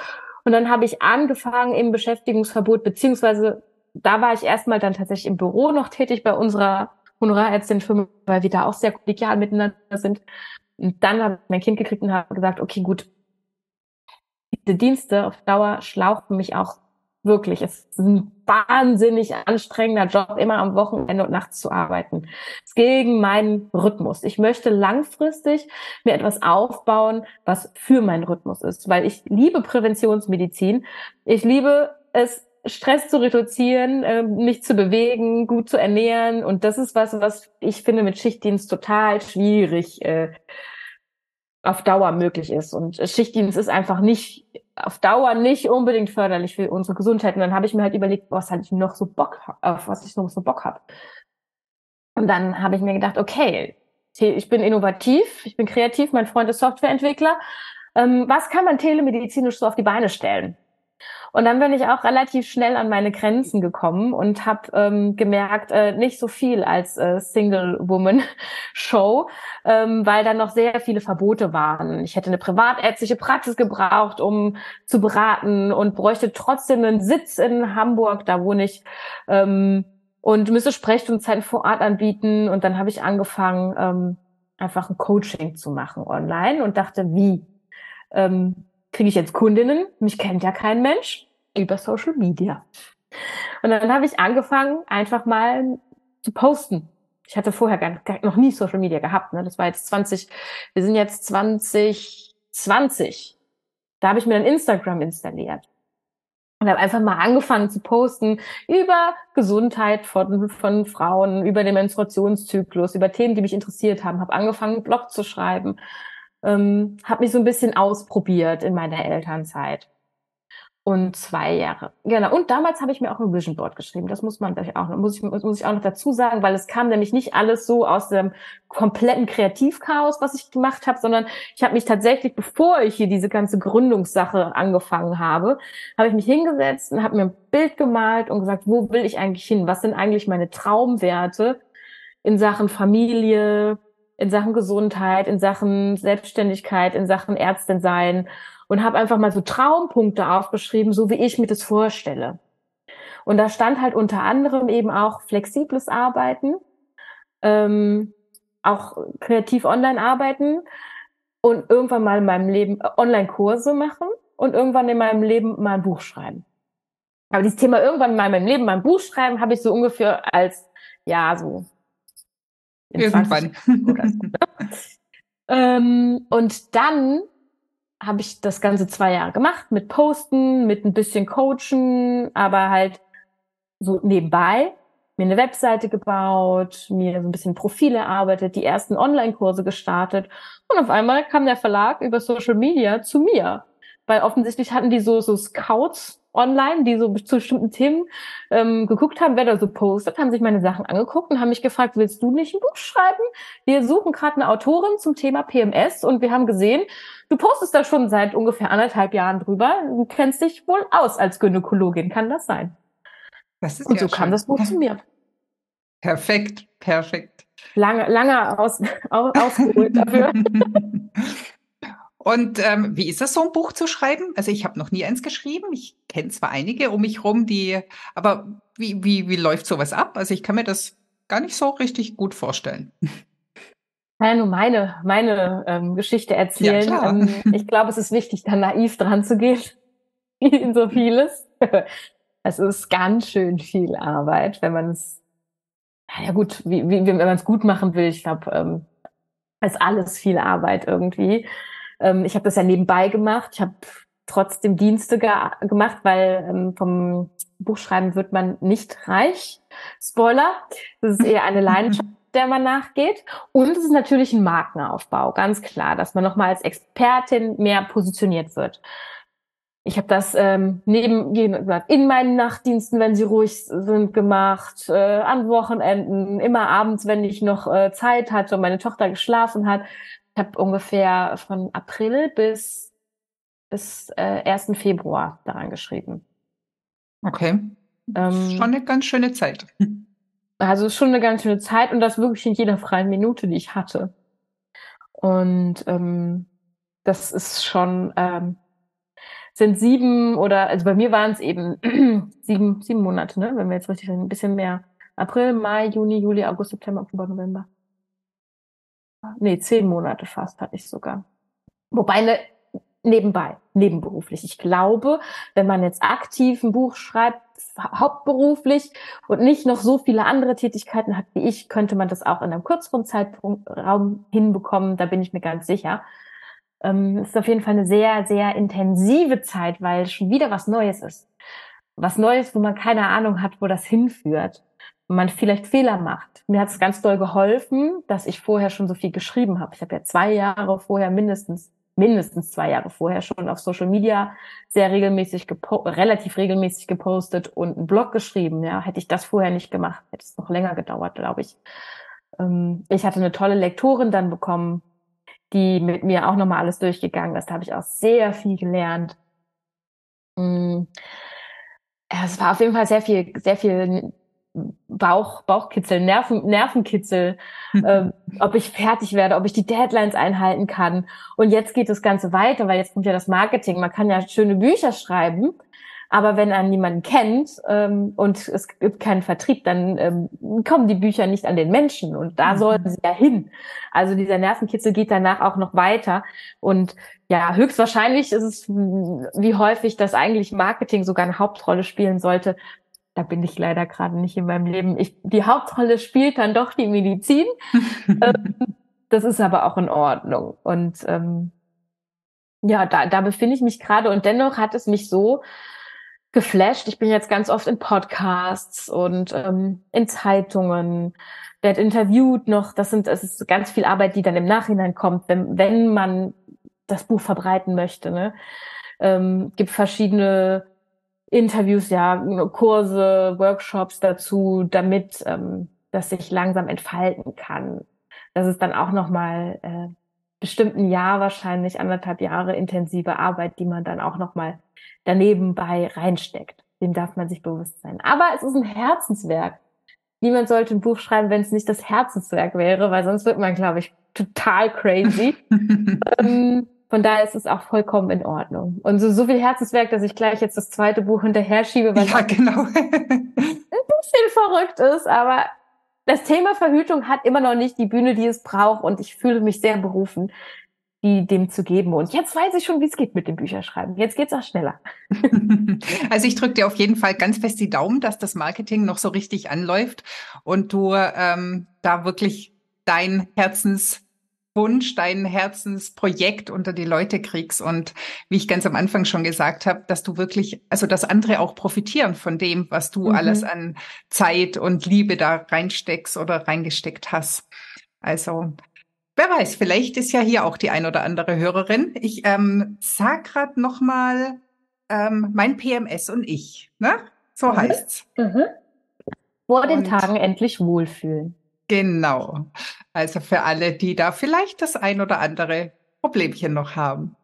und dann habe ich angefangen im Beschäftigungsverbot beziehungsweise da war ich erstmal dann tatsächlich im Büro noch tätig bei unserer Honorarärztin-Firma, weil wir da auch sehr kollegial miteinander sind. Und dann habe ich mein Kind gekriegt und habe gesagt, okay, gut, diese Dienste auf Dauer schlauchen mich auch wirklich. Es ist ein wahnsinnig anstrengender Job, immer am Wochenende und nachts zu arbeiten. Es ist gegen meinen Rhythmus. Ich möchte langfristig mir etwas aufbauen, was für meinen Rhythmus ist, weil ich liebe Präventionsmedizin. Ich liebe es, Stress zu reduzieren, ähm, mich zu bewegen, gut zu ernähren. Und das ist was, was ich finde mit Schichtdienst total schwierig äh, auf Dauer möglich ist. Und Schichtdienst ist einfach nicht auf Dauer nicht unbedingt förderlich für unsere Gesundheit. Und dann habe ich mir halt überlegt, was hatte ich noch so Bock, auf was ich noch so Bock habe. Und dann habe ich mir gedacht, okay, ich bin innovativ, ich bin kreativ, mein Freund ist Softwareentwickler. Ähm, was kann man telemedizinisch so auf die Beine stellen? Und dann bin ich auch relativ schnell an meine Grenzen gekommen und habe ähm, gemerkt, äh, nicht so viel als äh, Single-Woman-Show, ähm, weil da noch sehr viele Verbote waren. Ich hätte eine privatärztliche Praxis gebraucht, um zu beraten und bräuchte trotzdem einen Sitz in Hamburg, da wohne ich. Ähm, und müsste Sprechstundenzeiten vor Ort anbieten. Und dann habe ich angefangen, ähm, einfach ein Coaching zu machen online und dachte, wie? Ähm, kriege ich jetzt Kundinnen, mich kennt ja kein Mensch, über Social Media. Und dann habe ich angefangen, einfach mal zu posten. Ich hatte vorher gar, gar noch nie Social Media gehabt. Ne? Das war jetzt 20, wir sind jetzt 2020. Da habe ich mir dann Instagram installiert. Und habe einfach mal angefangen zu posten über Gesundheit von, von Frauen, über den Menstruationszyklus, über Themen, die mich interessiert haben. Habe angefangen, einen Blog zu schreiben, ähm, habe mich so ein bisschen ausprobiert in meiner Elternzeit. Und zwei Jahre. Genau. Und damals habe ich mir auch ein Vision Board geschrieben. Das muss man auch noch, muss ich, muss ich auch noch dazu sagen, weil es kam nämlich nicht alles so aus dem kompletten Kreativchaos, was ich gemacht habe, sondern ich habe mich tatsächlich, bevor ich hier diese ganze Gründungssache angefangen habe, habe ich mich hingesetzt und habe mir ein Bild gemalt und gesagt, wo will ich eigentlich hin? Was sind eigentlich meine Traumwerte in Sachen Familie, in Sachen Gesundheit, in Sachen Selbstständigkeit, in Sachen Ärztin sein und habe einfach mal so Traumpunkte aufgeschrieben, so wie ich mir das vorstelle. Und da stand halt unter anderem eben auch flexibles Arbeiten, ähm, auch kreativ online arbeiten und irgendwann mal in meinem Leben äh, Online-Kurse machen und irgendwann in meinem Leben mal ein Buch schreiben. Aber dieses Thema irgendwann mal in meinem Leben mal ein Buch schreiben, habe ich so ungefähr als, ja, so Irgendwann. [laughs] ähm, und dann habe ich das Ganze zwei Jahre gemacht mit Posten, mit ein bisschen Coachen, aber halt so nebenbei mir eine Webseite gebaut, mir so ein bisschen Profile erarbeitet, die ersten Online-Kurse gestartet und auf einmal kam der Verlag über Social Media zu mir, weil offensichtlich hatten die so so Scouts online, die so zu bestimmten Themen ähm, geguckt haben, wer da so postet, haben sich meine Sachen angeguckt und haben mich gefragt, willst du nicht ein Buch schreiben? Wir suchen gerade eine Autorin zum Thema PMS und wir haben gesehen, du postest da schon seit ungefähr anderthalb Jahren drüber. Du kennst dich wohl aus als Gynäkologin, kann das sein? Das ist und ja so schön. kam das Buch zu mir. Perfekt, perfekt. Lange, lange aus, [laughs] aus, ausgeholt dafür. [laughs] Und ähm, wie ist es, so ein Buch zu schreiben? Also ich habe noch nie eins geschrieben. Ich kenne zwar einige um mich rum, die, aber wie, wie, wie läuft sowas ab? Also ich kann mir das gar nicht so richtig gut vorstellen. Ja, nur meine, meine ähm, Geschichte erzählen. Ja, ähm, ich [laughs] glaube, es ist wichtig, da naiv dran zu gehen, [laughs] in so vieles. [laughs] es ist ganz schön viel Arbeit, wenn man es, ja gut, wie, wie, wenn man es gut machen will. Ich glaube, ähm, ist alles viel Arbeit irgendwie. Ähm, ich habe das ja nebenbei gemacht. Ich habe trotzdem Dienste ge gemacht, weil ähm, vom Buchschreiben wird man nicht reich. Spoiler, das ist eher eine Leidenschaft, [laughs] der man nachgeht. Und es ist natürlich ein Markenaufbau, ganz klar, dass man nochmal als Expertin mehr positioniert wird. Ich habe das ähm, neben in meinen Nachtdiensten, wenn sie ruhig sind, gemacht, äh, an Wochenenden, immer abends, wenn ich noch äh, Zeit hatte und meine Tochter geschlafen hat, habe ungefähr von April bis, bis äh, 1. Februar daran geschrieben. Okay. Ähm, schon eine ganz schöne Zeit. Also schon eine ganz schöne Zeit und das wirklich in jeder freien Minute, die ich hatte. Und ähm, das ist schon, ähm, sind sieben oder, also bei mir waren es eben [clears throat] sieben, sieben Monate, ne? wenn wir jetzt richtig ein bisschen mehr. April, Mai, Juni, Juli, August, September, Oktober, November. Nee, zehn Monate fast hatte ich sogar. Wobei ne, nebenbei, nebenberuflich. Ich glaube, wenn man jetzt aktiv ein Buch schreibt, hauptberuflich und nicht noch so viele andere Tätigkeiten hat wie ich, könnte man das auch in einem kürzeren Zeitraum hinbekommen. Da bin ich mir ganz sicher. Ähm, ist auf jeden Fall eine sehr, sehr intensive Zeit, weil schon wieder was Neues ist. Was Neues, wo man keine Ahnung hat, wo das hinführt. Man vielleicht Fehler macht. Mir hat es ganz doll geholfen, dass ich vorher schon so viel geschrieben habe. Ich habe ja zwei Jahre vorher mindestens mindestens zwei Jahre vorher schon auf Social Media sehr regelmäßig, relativ regelmäßig gepostet und einen Blog geschrieben. Ja, hätte ich das vorher nicht gemacht, hätte es noch länger gedauert, glaube ich. Ähm, ich hatte eine tolle Lektorin dann bekommen, die mit mir auch nochmal alles durchgegangen ist. Da habe ich auch sehr viel gelernt. Mm. Es war auf jeden Fall sehr viel, sehr viel Bauch, Bauchkitzel, Nerven, Nervenkitzel, [laughs] äh, ob ich fertig werde, ob ich die Deadlines einhalten kann. Und jetzt geht das Ganze weiter, weil jetzt kommt ja das Marketing. Man kann ja schöne Bücher schreiben, aber wenn man niemanden kennt ähm, und es gibt keinen Vertrieb, dann ähm, kommen die Bücher nicht an den Menschen und da mhm. sollten sie ja hin. Also dieser Nervenkitzel geht danach auch noch weiter und ja, höchstwahrscheinlich ist es wie häufig, dass eigentlich Marketing sogar eine Hauptrolle spielen sollte, da bin ich leider gerade nicht in meinem Leben. Ich, die Hauptrolle spielt dann doch die Medizin. [laughs] ähm, das ist aber auch in Ordnung. Und ähm, ja, da, da befinde ich mich gerade und dennoch hat es mich so geflasht. Ich bin jetzt ganz oft in Podcasts und ähm, in Zeitungen, werde interviewt noch. Das sind, es ist ganz viel Arbeit, die dann im Nachhinein kommt, wenn, wenn man das Buch verbreiten möchte. Ne? Ähm, gibt verschiedene Interviews, ja, Kurse, Workshops dazu, damit ähm, das sich langsam entfalten kann. Das ist dann auch nochmal äh, bestimmt ein Jahr, wahrscheinlich anderthalb Jahre intensive Arbeit, die man dann auch nochmal daneben bei reinsteckt. Dem darf man sich bewusst sein. Aber es ist ein Herzenswerk. Niemand sollte ein Buch schreiben, wenn es nicht das Herzenswerk wäre, weil sonst wird man, glaube ich, total crazy. [laughs] ähm, von daher ist es auch vollkommen in Ordnung. Und so, so viel Herzenswerk, dass ich gleich jetzt das zweite Buch hinterher schiebe, weil [laughs] ja, genau. [laughs] ein bisschen verrückt ist, aber das Thema Verhütung hat immer noch nicht die Bühne, die es braucht und ich fühle mich sehr berufen, die dem zu geben. Und jetzt weiß ich schon, wie es geht mit dem Bücherschreiben. Jetzt geht's auch schneller. [laughs] Also ich drücke dir auf jeden Fall ganz fest die Daumen, dass das Marketing noch so richtig anläuft und du ähm, da wirklich dein Herzens Wunsch, dein Herzensprojekt unter die Leute kriegst und wie ich ganz am Anfang schon gesagt habe, dass du wirklich, also dass andere auch profitieren von dem, was du mhm. alles an Zeit und Liebe da reinsteckst oder reingesteckt hast. Also wer weiß, vielleicht ist ja hier auch die ein oder andere Hörerin. Ich ähm, sag gerade noch mal ähm, mein PMS und ich, ne? So mhm. heißt's. Mhm. Vor den Tagen endlich wohlfühlen. Genau. Also für alle, die da vielleicht das ein oder andere Problemchen noch haben.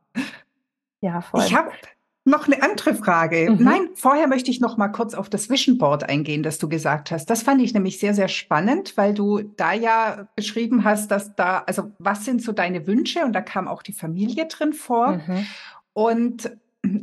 Ja, voll. Ich habe noch eine andere Frage. Mhm. Nein, vorher möchte ich noch mal kurz auf das Vision Board eingehen, das du gesagt hast. Das fand ich nämlich sehr, sehr spannend, weil du da ja beschrieben hast, dass da, also was sind so deine Wünsche? Und da kam auch die Familie drin vor. Mhm. Und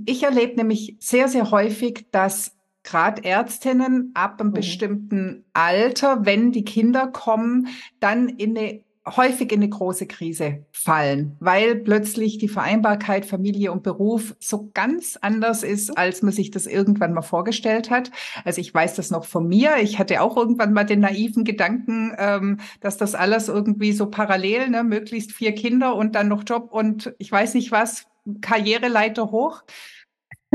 ich erlebe nämlich sehr, sehr häufig, dass gerade Ärztinnen ab einem mhm. bestimmten Alter, wenn die Kinder kommen, dann in eine häufig in eine große Krise fallen, weil plötzlich die Vereinbarkeit Familie und Beruf so ganz anders ist, als man sich das irgendwann mal vorgestellt hat. Also ich weiß das noch von mir. Ich hatte auch irgendwann mal den naiven Gedanken, ähm, dass das alles irgendwie so parallel, ne, möglichst vier Kinder und dann noch Job und ich weiß nicht was, Karriereleiter hoch.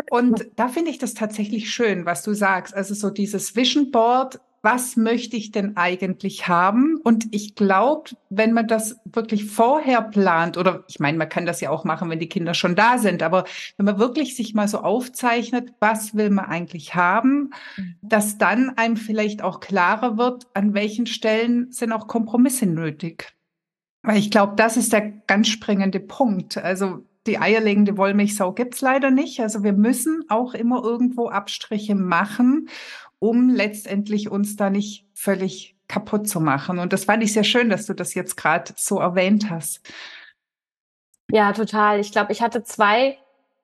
Und da finde ich das tatsächlich schön, was du sagst. Also so dieses Vision Board, was möchte ich denn eigentlich haben? Und ich glaube, wenn man das wirklich vorher plant, oder ich meine, man kann das ja auch machen, wenn die Kinder schon da sind, aber wenn man wirklich sich mal so aufzeichnet, was will man eigentlich haben, mhm. dass dann einem vielleicht auch klarer wird, an welchen Stellen sind auch Kompromisse nötig. Weil ich glaube, das ist der ganz springende Punkt. Also die eierlegende Wollmilchsau gibt's leider nicht. Also wir müssen auch immer irgendwo Abstriche machen, um letztendlich uns da nicht völlig kaputt zu machen. Und das fand ich sehr schön, dass du das jetzt gerade so erwähnt hast. Ja, total. Ich glaube, ich hatte zwei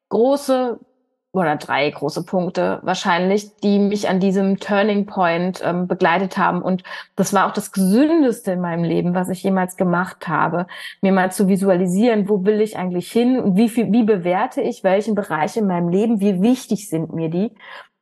große oder drei große Punkte wahrscheinlich, die mich an diesem Turning Point ähm, begleitet haben. Und das war auch das Gesündeste in meinem Leben, was ich jemals gemacht habe, mir mal zu visualisieren, wo will ich eigentlich hin und wie viel, wie bewerte ich welchen Bereich in meinem Leben, wie wichtig sind mir die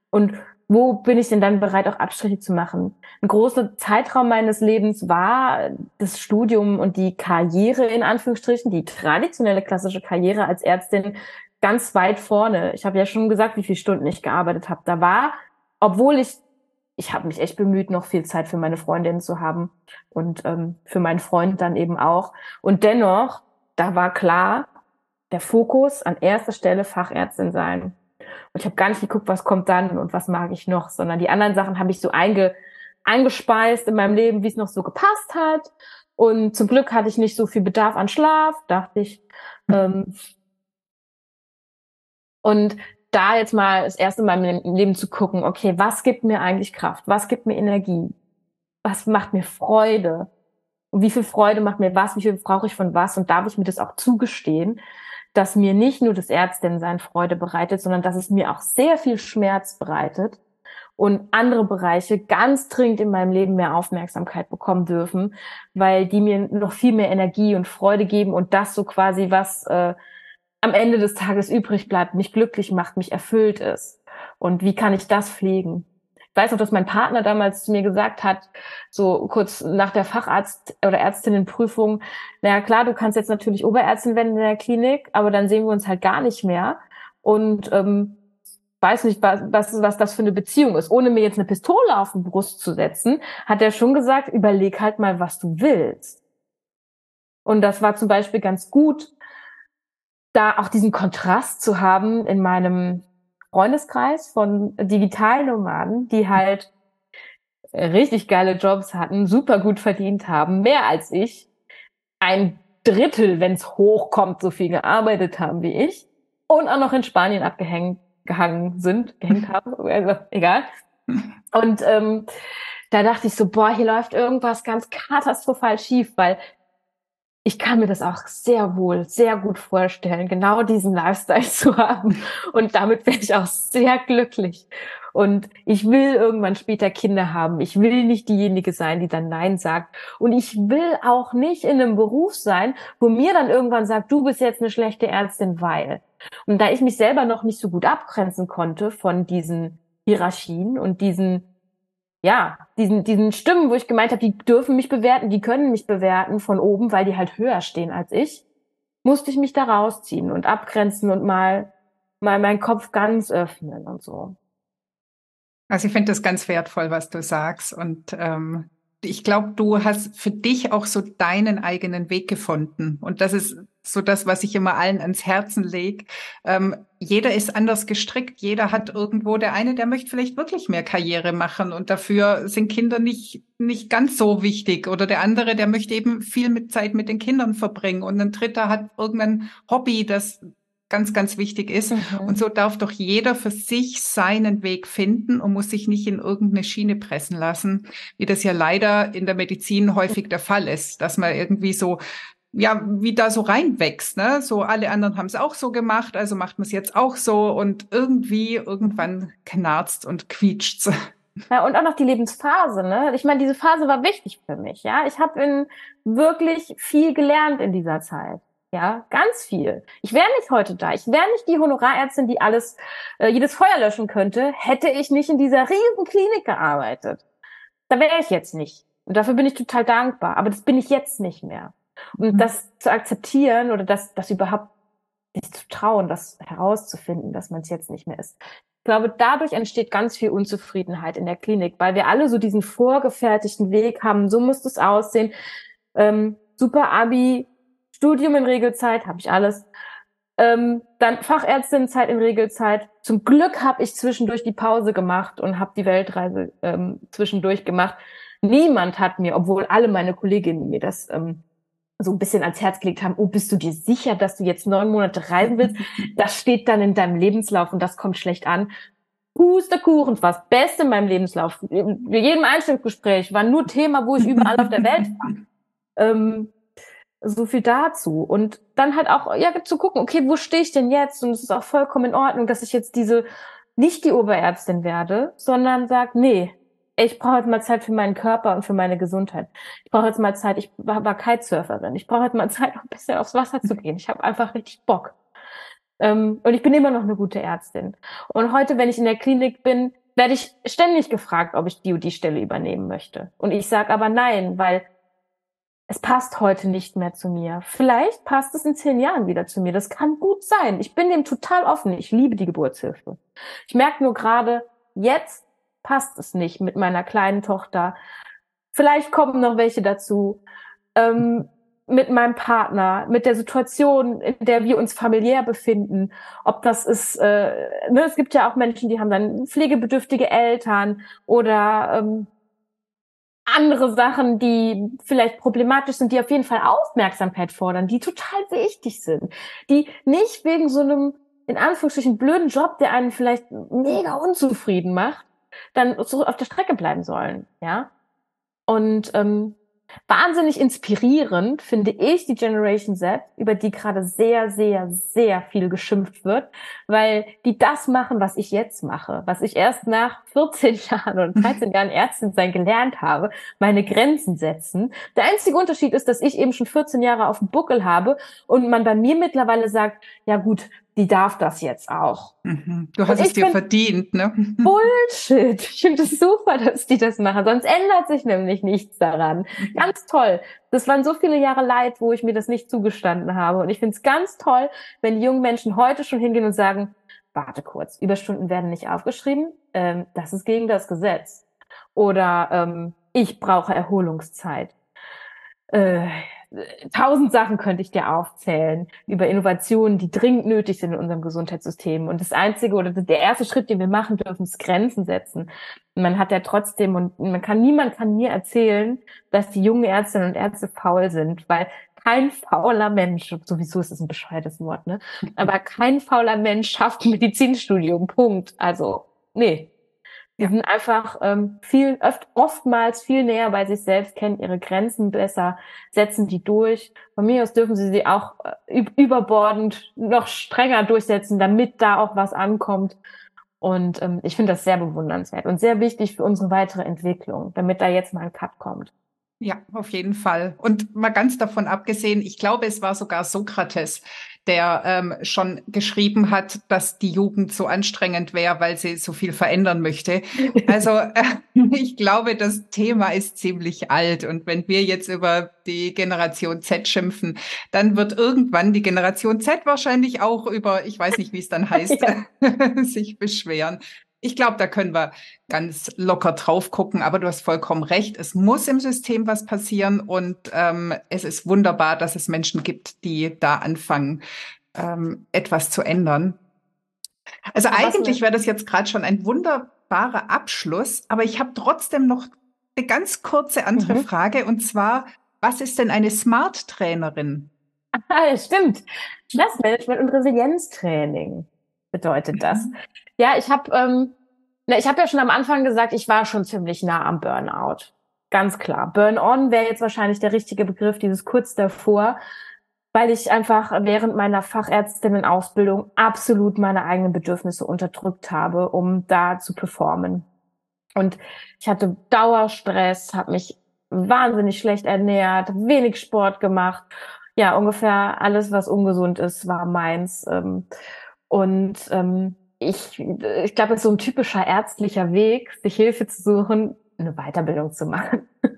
und wo bin ich denn dann bereit, auch Abstriche zu machen? Ein großer Zeitraum meines Lebens war das Studium und die Karriere in Anführungsstrichen, die traditionelle klassische Karriere als Ärztin ganz weit vorne. Ich habe ja schon gesagt, wie viele Stunden ich gearbeitet habe. Da war, obwohl ich, ich habe mich echt bemüht, noch viel Zeit für meine Freundin zu haben und ähm, für meinen Freund dann eben auch. Und dennoch, da war klar, der Fokus an erster Stelle Fachärztin sein. Und ich habe gar nicht geguckt, was kommt dann und was mag ich noch, sondern die anderen Sachen habe ich so einge, eingespeist in meinem Leben, wie es noch so gepasst hat. Und zum Glück hatte ich nicht so viel Bedarf an Schlaf, dachte ich. Ähm, und da jetzt mal das erste Mal im Leben zu gucken, okay, was gibt mir eigentlich Kraft? Was gibt mir Energie? Was macht mir Freude? Und wie viel Freude macht mir was? Wie viel brauche ich von was? Und darf ich mir das auch zugestehen, dass mir nicht nur das Ärztinsein Freude bereitet, sondern dass es mir auch sehr viel Schmerz bereitet und andere Bereiche ganz dringend in meinem Leben mehr Aufmerksamkeit bekommen dürfen, weil die mir noch viel mehr Energie und Freude geben und das so quasi was äh, am Ende des Tages übrig bleibt, mich glücklich macht, mich erfüllt ist. Und wie kann ich das pflegen? Ich weiß auch, dass mein Partner damals zu mir gesagt hat, so kurz nach der Facharzt- oder Ärztinnenprüfung, naja klar, du kannst jetzt natürlich Oberärztin werden in der Klinik, aber dann sehen wir uns halt gar nicht mehr. Und ähm, weiß nicht, was, was, was das für eine Beziehung ist. Ohne mir jetzt eine Pistole auf die Brust zu setzen, hat er schon gesagt, überleg halt mal, was du willst. Und das war zum Beispiel ganz gut, da auch diesen Kontrast zu haben in meinem Freundeskreis von Digitalnomaden, die halt richtig geile Jobs hatten, super gut verdient haben, mehr als ich, ein Drittel, wenn es hochkommt, so viel gearbeitet haben wie ich und auch noch in Spanien abgehängt gehangen sind, gehängt [laughs] haben, also egal. Und ähm, da dachte ich so, boah, hier läuft irgendwas ganz katastrophal schief, weil ich kann mir das auch sehr wohl, sehr gut vorstellen, genau diesen Lifestyle [laughs] zu haben. Und damit wäre ich auch sehr glücklich. Und ich will irgendwann später Kinder haben. Ich will nicht diejenige sein, die dann Nein sagt. Und ich will auch nicht in einem Beruf sein, wo mir dann irgendwann sagt, du bist jetzt eine schlechte Ärztin, weil. Und da ich mich selber noch nicht so gut abgrenzen konnte von diesen Hierarchien und diesen ja, diesen, diesen Stimmen, wo ich gemeint habe, die dürfen mich bewerten, die können mich bewerten von oben, weil die halt höher stehen als ich, musste ich mich da rausziehen und abgrenzen und mal, mal meinen Kopf ganz öffnen und so. Also ich finde das ganz wertvoll, was du sagst. Und ähm, ich glaube, du hast für dich auch so deinen eigenen Weg gefunden. Und das ist so das, was ich immer allen ans Herzen lege. Ähm, jeder ist anders gestrickt. Jeder hat irgendwo, der eine, der möchte vielleicht wirklich mehr Karriere machen und dafür sind Kinder nicht, nicht ganz so wichtig. Oder der andere, der möchte eben viel mit Zeit mit den Kindern verbringen. Und ein dritter hat irgendein Hobby, das ganz, ganz wichtig ist. Mhm. Und so darf doch jeder für sich seinen Weg finden und muss sich nicht in irgendeine Schiene pressen lassen, wie das ja leider in der Medizin häufig der Fall ist, dass man irgendwie so ja, wie da so reinwächst, ne? So alle anderen haben es auch so gemacht, also macht man es jetzt auch so und irgendwie irgendwann knarzt und quietscht's. Ja, und auch noch die Lebensphase, ne? Ich meine, diese Phase war wichtig für mich, ja. Ich habe wirklich viel gelernt in dieser Zeit. Ja, ganz viel. Ich wäre nicht heute da. Ich wäre nicht die Honorarärztin, die alles, äh, jedes Feuer löschen könnte, hätte ich nicht in dieser riesen Klinik gearbeitet. Da wäre ich jetzt nicht. Und dafür bin ich total dankbar. Aber das bin ich jetzt nicht mehr. Und mhm. das zu akzeptieren oder das, das überhaupt sich zu trauen, das herauszufinden, dass man es jetzt nicht mehr ist. Ich glaube, dadurch entsteht ganz viel Unzufriedenheit in der Klinik, weil wir alle so diesen vorgefertigten Weg haben. So muss es aussehen. Ähm, super Abi, Studium in Regelzeit, habe ich alles. Ähm, dann Fachärztinnenzeit in Regelzeit. Zum Glück habe ich zwischendurch die Pause gemacht und habe die Weltreise ähm, zwischendurch gemacht. Niemand hat mir, obwohl alle meine Kolleginnen mir das ähm, so ein bisschen ans Herz gelegt haben, oh, bist du dir sicher, dass du jetzt neun Monate reisen willst? [laughs] Das steht dann in deinem Lebenslauf und das kommt schlecht an. Pustekuchen, war das Beste in meinem Lebenslauf. In jedem Einstellungsgespräch war nur Thema, wo ich überall auf der Welt [laughs] war. Ähm, so viel dazu. Und dann halt auch, ja, zu gucken, okay, wo stehe ich denn jetzt? Und es ist auch vollkommen in Ordnung, dass ich jetzt diese, nicht die Oberärztin werde, sondern sag, nee, ich brauche jetzt mal Zeit für meinen Körper und für meine Gesundheit. Ich brauche jetzt mal Zeit, ich war, war Kitesurferin. Ich brauche jetzt mal Zeit, noch ein bisschen aufs Wasser zu gehen. Ich habe einfach richtig Bock. Ähm, und ich bin immer noch eine gute Ärztin. Und heute, wenn ich in der Klinik bin, werde ich ständig gefragt, ob ich die und die Stelle übernehmen möchte. Und ich sage aber nein, weil es passt heute nicht mehr zu mir. Vielleicht passt es in zehn Jahren wieder zu mir. Das kann gut sein. Ich bin dem total offen. Ich liebe die Geburtshilfe. Ich merke nur gerade, jetzt passt es nicht mit meiner kleinen Tochter. Vielleicht kommen noch welche dazu. Ähm, mit meinem Partner, mit der Situation, in der wir uns familiär befinden, ob das ist, äh, ne, es gibt ja auch Menschen, die haben dann pflegebedürftige Eltern oder ähm, andere Sachen, die vielleicht problematisch sind, die auf jeden Fall Aufmerksamkeit fordern, die total wichtig sind, die nicht wegen so einem in Anführungsstrichen blöden Job, der einen vielleicht mega unzufrieden macht, dann so auf der Strecke bleiben sollen, ja. Und ähm, Wahnsinnig inspirierend finde ich die Generation Z, über die gerade sehr, sehr, sehr viel geschimpft wird, weil die das machen, was ich jetzt mache, was ich erst nach [laughs] 14 Jahren oder 13 [laughs] Jahren Ärztin sein gelernt habe, meine Grenzen setzen. Der einzige Unterschied ist, dass ich eben schon 14 Jahre auf dem Buckel habe und man bei mir mittlerweile sagt, ja gut, die darf das jetzt auch. Mhm. Du hast es dir verdient, ne? [laughs] Bullshit. Ich finde es super, dass die das machen. Sonst ändert sich nämlich nichts daran. Ganz toll. Das waren so viele Jahre Leid, wo ich mir das nicht zugestanden habe. Und ich finde es ganz toll, wenn die jungen Menschen heute schon hingehen und sagen, warte kurz, Überstunden werden nicht aufgeschrieben. Ähm, das ist gegen das Gesetz. Oder ähm, ich brauche Erholungszeit. Äh, tausend Sachen könnte ich dir aufzählen über Innovationen, die dringend nötig sind in unserem Gesundheitssystem. Und das einzige oder der erste Schritt, den wir machen dürfen, ist Grenzen setzen. man hat ja trotzdem und man kann, niemand kann mir erzählen, dass die jungen Ärztinnen und Ärzte faul sind, weil kein fauler Mensch, sowieso ist es ein bescheuertes Wort, ne? Aber kein fauler Mensch schafft ein Medizinstudium. Punkt. Also, nee, die ja. sind einfach ähm, viel, oft, oftmals viel näher bei sich selbst, kennen ihre Grenzen besser, setzen die durch. Von mir aus dürfen sie sie auch äh, überbordend noch strenger durchsetzen, damit da auch was ankommt. Und ähm, ich finde das sehr bewundernswert und sehr wichtig für unsere weitere Entwicklung, damit da jetzt mal ein Cut kommt. Ja, auf jeden Fall. Und mal ganz davon abgesehen, ich glaube, es war sogar Sokrates, der ähm, schon geschrieben hat, dass die Jugend so anstrengend wäre, weil sie so viel verändern möchte. [laughs] Also äh, ich glaube, das Thema ist ziemlich alt. Und wenn wir jetzt über die Generation Z schimpfen, dann wird irgendwann die Generation Z wahrscheinlich auch über, ich weiß nicht, wie es dann [laughs] heißt, ja. [laughs] sich beschweren. Ich glaube, da können wir ganz locker drauf gucken, aber du hast vollkommen recht. Es muss im System was passieren und ähm, es ist wunderbar, dass es Menschen gibt, die da anfangen, ähm, etwas zu ändern. Also aber eigentlich wäre das jetzt gerade schon ein wunderbarer Abschluss, aber ich habe trotzdem noch eine ganz kurze andere mhm. Frage und zwar, was ist denn eine Smart Trainerin? Ah, [laughs] stimmt. Stressmanagement und Resilienztraining bedeutet das. Mhm. Ja, ich habe ähm, ich habe ja schon am Anfang gesagt, ich war schon ziemlich nah am Burnout. Ganz klar. Burn-on wäre jetzt wahrscheinlich der richtige Begriff, dieses kurz davor, weil ich einfach während meiner Fachärztinnen-Ausbildung absolut meine eigenen Bedürfnisse unterdrückt habe, um da zu performen. Und ich hatte Dauerstress, habe mich wahnsinnig schlecht ernährt, wenig Sport gemacht. Ja, ungefähr alles, was ungesund ist, war meins. Ähm, und ähm, ich, ich glaube, es ist so ein typischer ärztlicher Weg, sich Hilfe zu suchen, eine Weiterbildung zu machen. [laughs]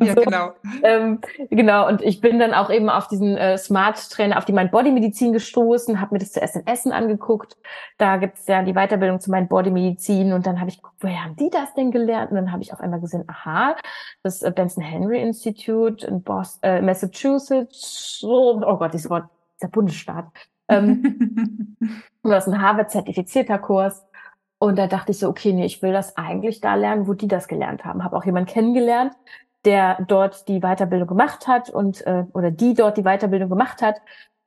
ja, so, genau. Ähm, genau, und ich bin dann auch eben auf diesen äh, Smart Trainer, auf die Mind Body Medizin gestoßen, habe mir das zuerst in Essen angeguckt. Da gibt's ja die Weiterbildung zu Mind Body Medizin und dann habe ich geguckt, woher haben die das denn gelernt? Und dann habe ich auf einmal gesehen, aha, das äh, Benson Henry Institute in Boston, äh, Massachusetts, oh, oh Gott, dieses Wort, der Bundesstaat. Ähm, [laughs] das ist ein Harvard-zertifizierter Kurs. Und da dachte ich so, okay, nee, ich will das eigentlich da lernen, wo die das gelernt haben. Habe auch jemanden kennengelernt, der dort die Weiterbildung gemacht hat und äh, oder die dort die Weiterbildung gemacht hat.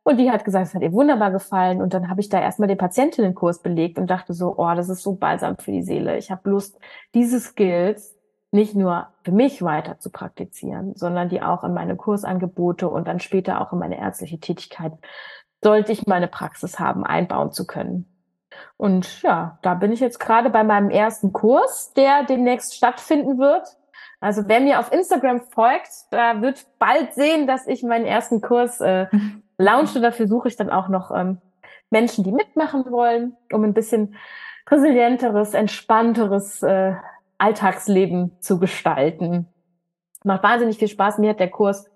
Und die hat gesagt, es hat ihr wunderbar gefallen. Und dann habe ich da erstmal den Patientinnenkurs belegt und dachte so, oh, das ist so balsam für die Seele. Ich habe Lust, diese Skills nicht nur für mich weiter zu praktizieren, sondern die auch in meine Kursangebote und dann später auch in meine ärztliche Tätigkeit, sollte ich meine Praxis haben, einbauen zu können. Und ja, da bin ich jetzt gerade bei meinem ersten Kurs, der demnächst stattfinden wird. Also wer mir auf Instagram folgt, da wird bald sehen, dass ich meinen ersten Kurs äh, [laughs] launche. Dafür suche ich dann auch noch ähm, Menschen, die mitmachen wollen, um ein bisschen resilienteres, entspannteres äh, Alltagsleben zu gestalten. Macht wahnsinnig viel Spaß. Mir hat der Kurs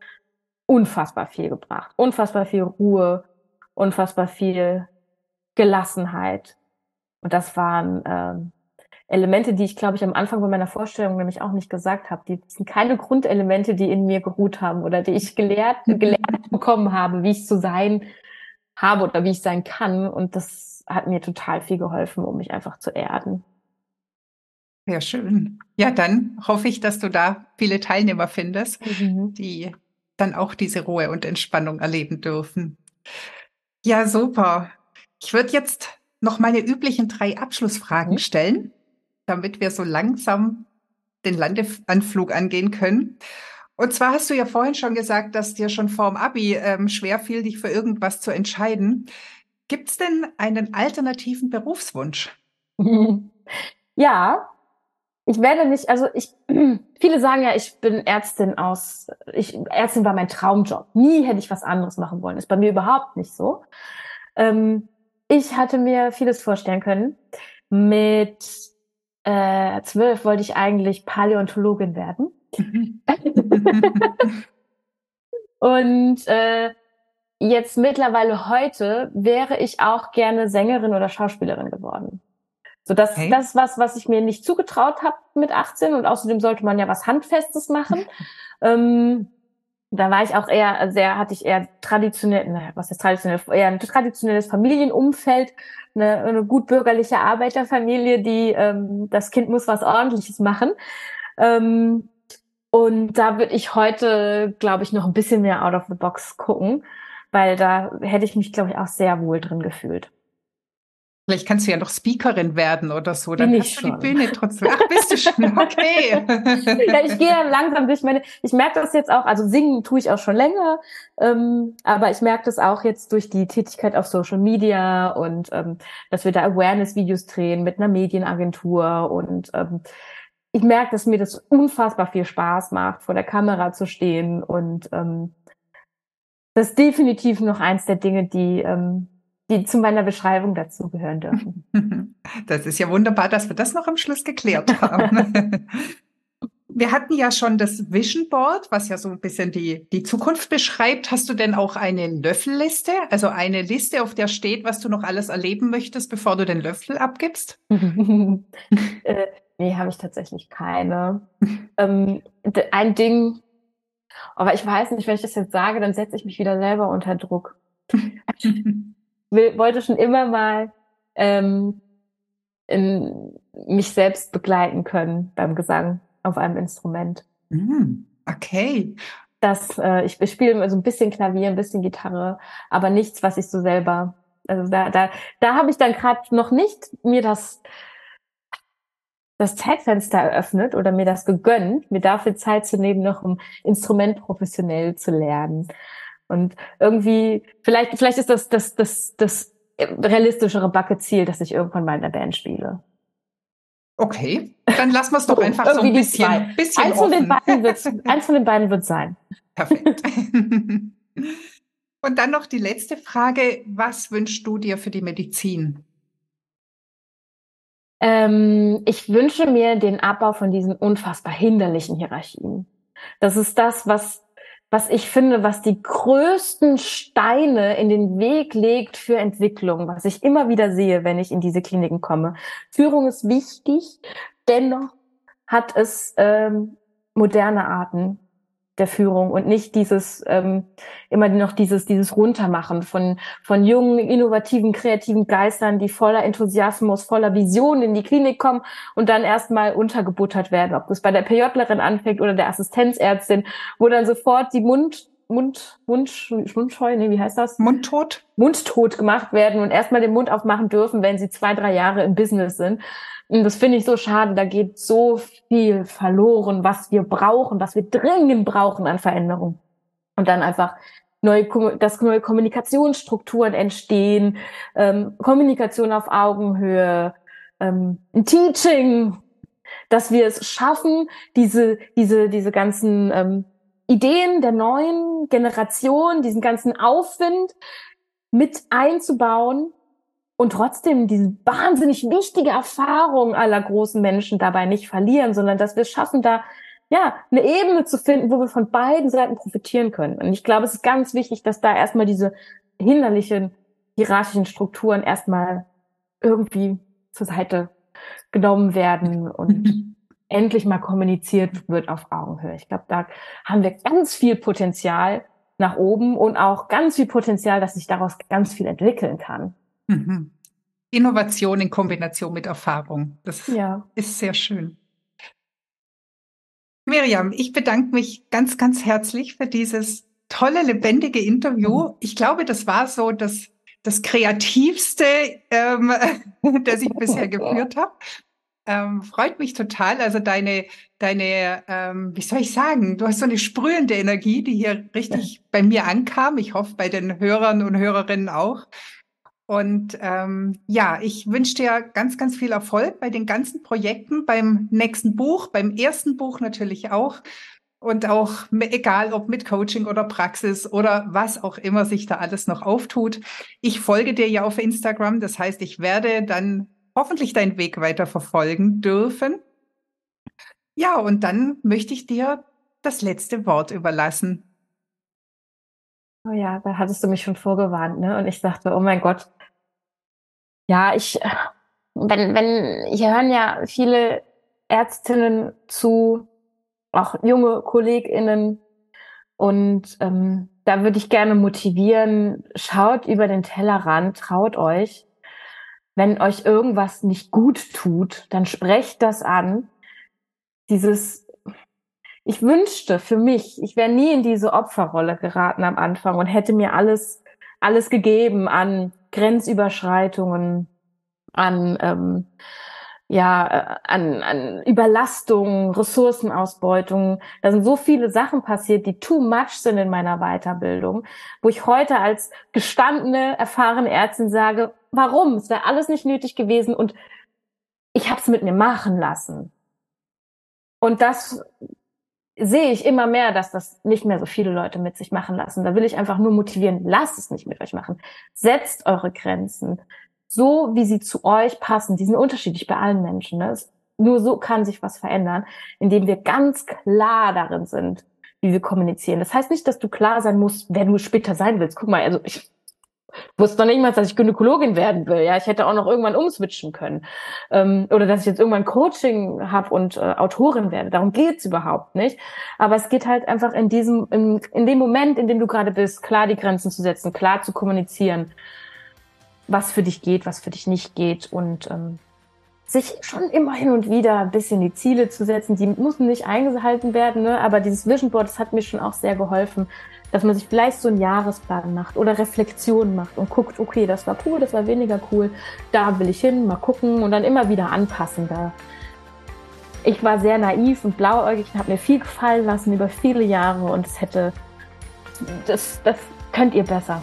unfassbar viel gebracht. Unfassbar viel Ruhe, unfassbar viel Gelassenheit. Und das waren ähm, Elemente, die ich, glaube ich, am Anfang bei meiner Vorstellung nämlich auch nicht gesagt habe. Die sind keine Grundelemente, die in mir geruht haben oder die ich gelehrt, gelernt bekommen habe, wie ich zu sein habe oder wie ich sein kann. Und das hat mir total viel geholfen, um mich einfach zu erden. Ja, schön. Ja, dann hoffe ich, dass du da viele Teilnehmer findest, mhm. die dann auch diese Ruhe und Entspannung erleben dürfen. Ja, super. Ich würde jetzt noch meine üblichen drei Abschlussfragen mhm. stellen, damit wir so langsam den Landeanflug angehen können. Und zwar hast du ja vorhin schon gesagt, dass dir schon vorm Abi ähm, schwer fiel, dich für irgendwas zu entscheiden. Gibt es denn einen alternativen Berufswunsch? [laughs] Ja, ich werde nicht, also ich, [clears throat] viele sagen ja, ich bin Ärztin aus, ich, Ärztin war mein Traumjob. Nie hätte ich was anderes machen wollen. Ist bei mir überhaupt nicht so. Ähm, ich hatte mir vieles vorstellen können. Mit äh, zwölf wollte ich eigentlich Paläontologin werden. [laughs] Und äh, jetzt mittlerweile heute wäre ich auch gerne Sängerin oder Schauspielerin geworden. So, das, okay. das ist was, was ich mir nicht zugetraut habe mit 18 und außerdem sollte man ja was Handfestes machen. [laughs] ähm, da war ich auch eher sehr, hatte ich eher traditionell, naja, was ist traditionell, eher ein traditionelles Familienumfeld, eine, eine gut bürgerliche Arbeiterfamilie, die ähm, das Kind muss was Ordentliches machen. Ähm, und da würde ich heute, glaube ich, noch ein bisschen mehr out of the box gucken, weil da hätte ich mich, glaube ich, auch sehr wohl drin gefühlt. Vielleicht kannst du ja noch Speakerin werden oder so. Dann Bin hast du schon. die Bühne trotzdem. Ach, bist du schon? [laughs] Okay. ja, ich gehe langsam durch meine, ich merke das jetzt auch, also singen tue ich auch schon länger, ähm, aber ich merke das auch jetzt durch die Tätigkeit auf Social Media und ähm, dass wir da Awareness-Videos drehen mit einer Medienagentur und ähm, ich merke, dass mir das unfassbar viel Spaß macht, vor der Kamera zu stehen und ähm, das ist definitiv noch eins der Dinge, die ähm, die zu meiner Beschreibung dazu gehören dürfen. [laughs] Das ist ja wunderbar, dass wir das noch am Schluss geklärt haben. [laughs] wir hatten ja schon das Vision Board, was ja so ein bisschen die, die Zukunft beschreibt. Hast du denn auch eine Löffelliste? Also eine Liste, auf der steht, was du noch alles erleben möchtest, bevor du den Löffel abgibst? [laughs] äh, nee, habe ich tatsächlich keine. ähm, ein Ding, aber ich weiß nicht, wenn ich das jetzt sage, dann setze ich mich wieder selber unter Druck will, wollte schon immer mal ähm, in mich selbst begleiten können beim Gesang auf einem Instrument. Mm, okay. Das, äh, ich, ich spiele so ein bisschen Klavier, ein bisschen Gitarre, aber nichts, was ich so selber. Also da, da, da habe ich dann gerade noch nicht mir das das Zeitfenster eröffnet oder mir das gegönnt, mir dafür Zeit zu nehmen, noch ein Instrument professionell zu lernen. Und irgendwie, vielleicht, vielleicht ist das das, das, das realistischere Backe-Ziel, dass ich irgendwann mal in der Band spiele. Okay, dann lassen wir es doch einfach so ein bisschen, bisschen eins Von den beiden wird, eins von den beiden wird sein. Perfekt. Und dann noch die letzte Frage. Was wünschst du dir für die Medizin? Ähm, ich wünsche mir den Abbau von diesen unfassbar hinderlichen Hierarchien. Das ist das, was was ich finde, was die größten Steine in den Weg legt für Entwicklung, was ich immer wieder sehe, wenn ich in diese Kliniken komme. Führung ist wichtig, dennoch hat es ähm, moderne Arten der Führung und nicht dieses ähm, immer noch dieses dieses Runtermachen von von jungen innovativen kreativen Geistern, die voller Enthusiasmus, voller Vision in die Klinik kommen und dann erstmal untergebuttert werden, ob das bei der PJlerin anfängt oder der Assistenzärztin, wo dann sofort die Mund Mund, Mund, Mundscheu, nee, wie heißt das? Mundtot? Mundtot gemacht werden und erstmal den Mund aufmachen dürfen, wenn sie zwei, drei Jahre im Business sind. Und das finde ich so schade. Da geht so viel verloren, was wir brauchen, was wir dringend brauchen an Veränderung. Und dann einfach neue, dass neue Kommunikationsstrukturen entstehen, ähm, Kommunikation auf Augenhöhe, ähm, Teaching, dass wir es schaffen, diese, diese, diese ganzen ähm, Ideen der neuen Generation, diesen ganzen Aufwind mit einzubauen und trotzdem diese wahnsinnig wichtige Erfahrung aller großen Menschen dabei nicht verlieren, sondern dass wir es schaffen, da ja eine Ebene zu finden, wo wir von beiden Seiten profitieren können. Und ich glaube, es ist ganz wichtig, dass da erstmal diese hinderlichen hierarchischen Strukturen erstmal irgendwie zur Seite genommen werden und [laughs] endlich mal kommuniziert wird auf Augenhöhe. Ich glaube, da haben wir ganz viel Potenzial nach oben und auch ganz viel Potenzial, dass sich daraus ganz viel entwickeln kann. Mhm. Innovation in Kombination mit Erfahrung. Das ja. ist sehr schön. Miriam, ich bedanke mich ganz, ganz herzlich für dieses tolle, lebendige Interview. Mhm. Ich glaube, das war so das, das kreativste, ähm, [laughs] das ich bisher geführt habe. Ähm, freut mich total. Also deine, deine, ähm, wie soll ich sagen, du hast so eine sprühende Energie, die hier richtig bei mir ankam. Ich hoffe, bei den Hörern und Hörerinnen auch. Und ähm, ja, ich wünsche dir ganz, ganz viel Erfolg bei den ganzen Projekten, beim nächsten Buch, beim ersten Buch natürlich auch. Und auch egal, ob mit Coaching oder Praxis oder was auch immer sich da alles noch auftut. Ich folge dir ja auf Instagram. Das heißt, ich werde dann hoffentlich deinen Weg weiter verfolgen dürfen. Ja, und dann möchte ich dir das letzte Wort überlassen. Oh ja, da hattest du mich schon vorgewarnt, ne? Und ich dachte, oh mein Gott, ja, ich, wenn, wenn, hier hören ja viele Ärztinnen zu, auch junge KollegInnen. Und ähm, da würde ich gerne motivieren, schaut über den Tellerrand, traut euch. Wenn euch irgendwas nicht gut tut, dann sprecht das an. Dieses, ich wünschte für mich, ich wäre nie in diese Opferrolle geraten am Anfang und hätte mir alles, alles gegeben an Grenzüberschreitungen, an ähm, ja, äh, an, an Überlastung, Ressourcenausbeutung. Da sind so viele Sachen passiert, die too much sind in meiner Weiterbildung, wo ich heute als gestandene, erfahrene Ärztin sage, warum? Es wäre alles nicht nötig gewesen und ich habe es mit mir machen lassen. Und das sehe ich immer mehr, dass das nicht mehr so viele Leute mit sich machen lassen. Da will ich einfach nur motivieren, lasst es nicht mit euch machen. Setzt eure Grenzen so, wie sie zu euch passen. Die sind unterschiedlich bei allen Menschen. Ne? Nur so kann sich was verändern, indem wir ganz klar darin sind, wie wir kommunizieren. Das heißt nicht, dass du klar sein musst, wer du später sein willst. Guck mal, also ich wusste noch nicht mal, dass ich Gynäkologin werden will. Ja, ich hätte auch noch irgendwann umswitchen können. Ähm, oder dass ich jetzt irgendwann Coaching habe und äh, Autorin werde. Darum geht's überhaupt nicht. Aber es geht halt einfach in diesem, in, in dem Moment, in dem du gerade bist, klar die Grenzen zu setzen, klar zu kommunizieren, was für dich geht, was für dich nicht geht und ähm, sich schon immer hin und wieder ein bisschen die Ziele zu setzen. Die müssen nicht eingehalten werden, ne? aber dieses Vision Board, das hat mir schon auch sehr geholfen, dass man sich vielleicht so einen Jahresplan macht oder Reflexion macht und guckt, okay, das war cool, das war weniger cool, da will ich hin, mal gucken und dann immer wieder anpassen. Da ich war sehr naiv und blauäugig und habe mir viel gefallen lassen über viele Jahre und es hätte, das, das könnt ihr besser.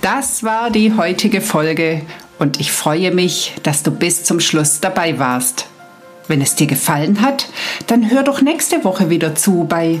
Das war die heutige Folge und ich freue mich, dass du bis zum Schluss dabei warst. Wenn es dir gefallen hat, dann hör doch nächste Woche wieder zu bei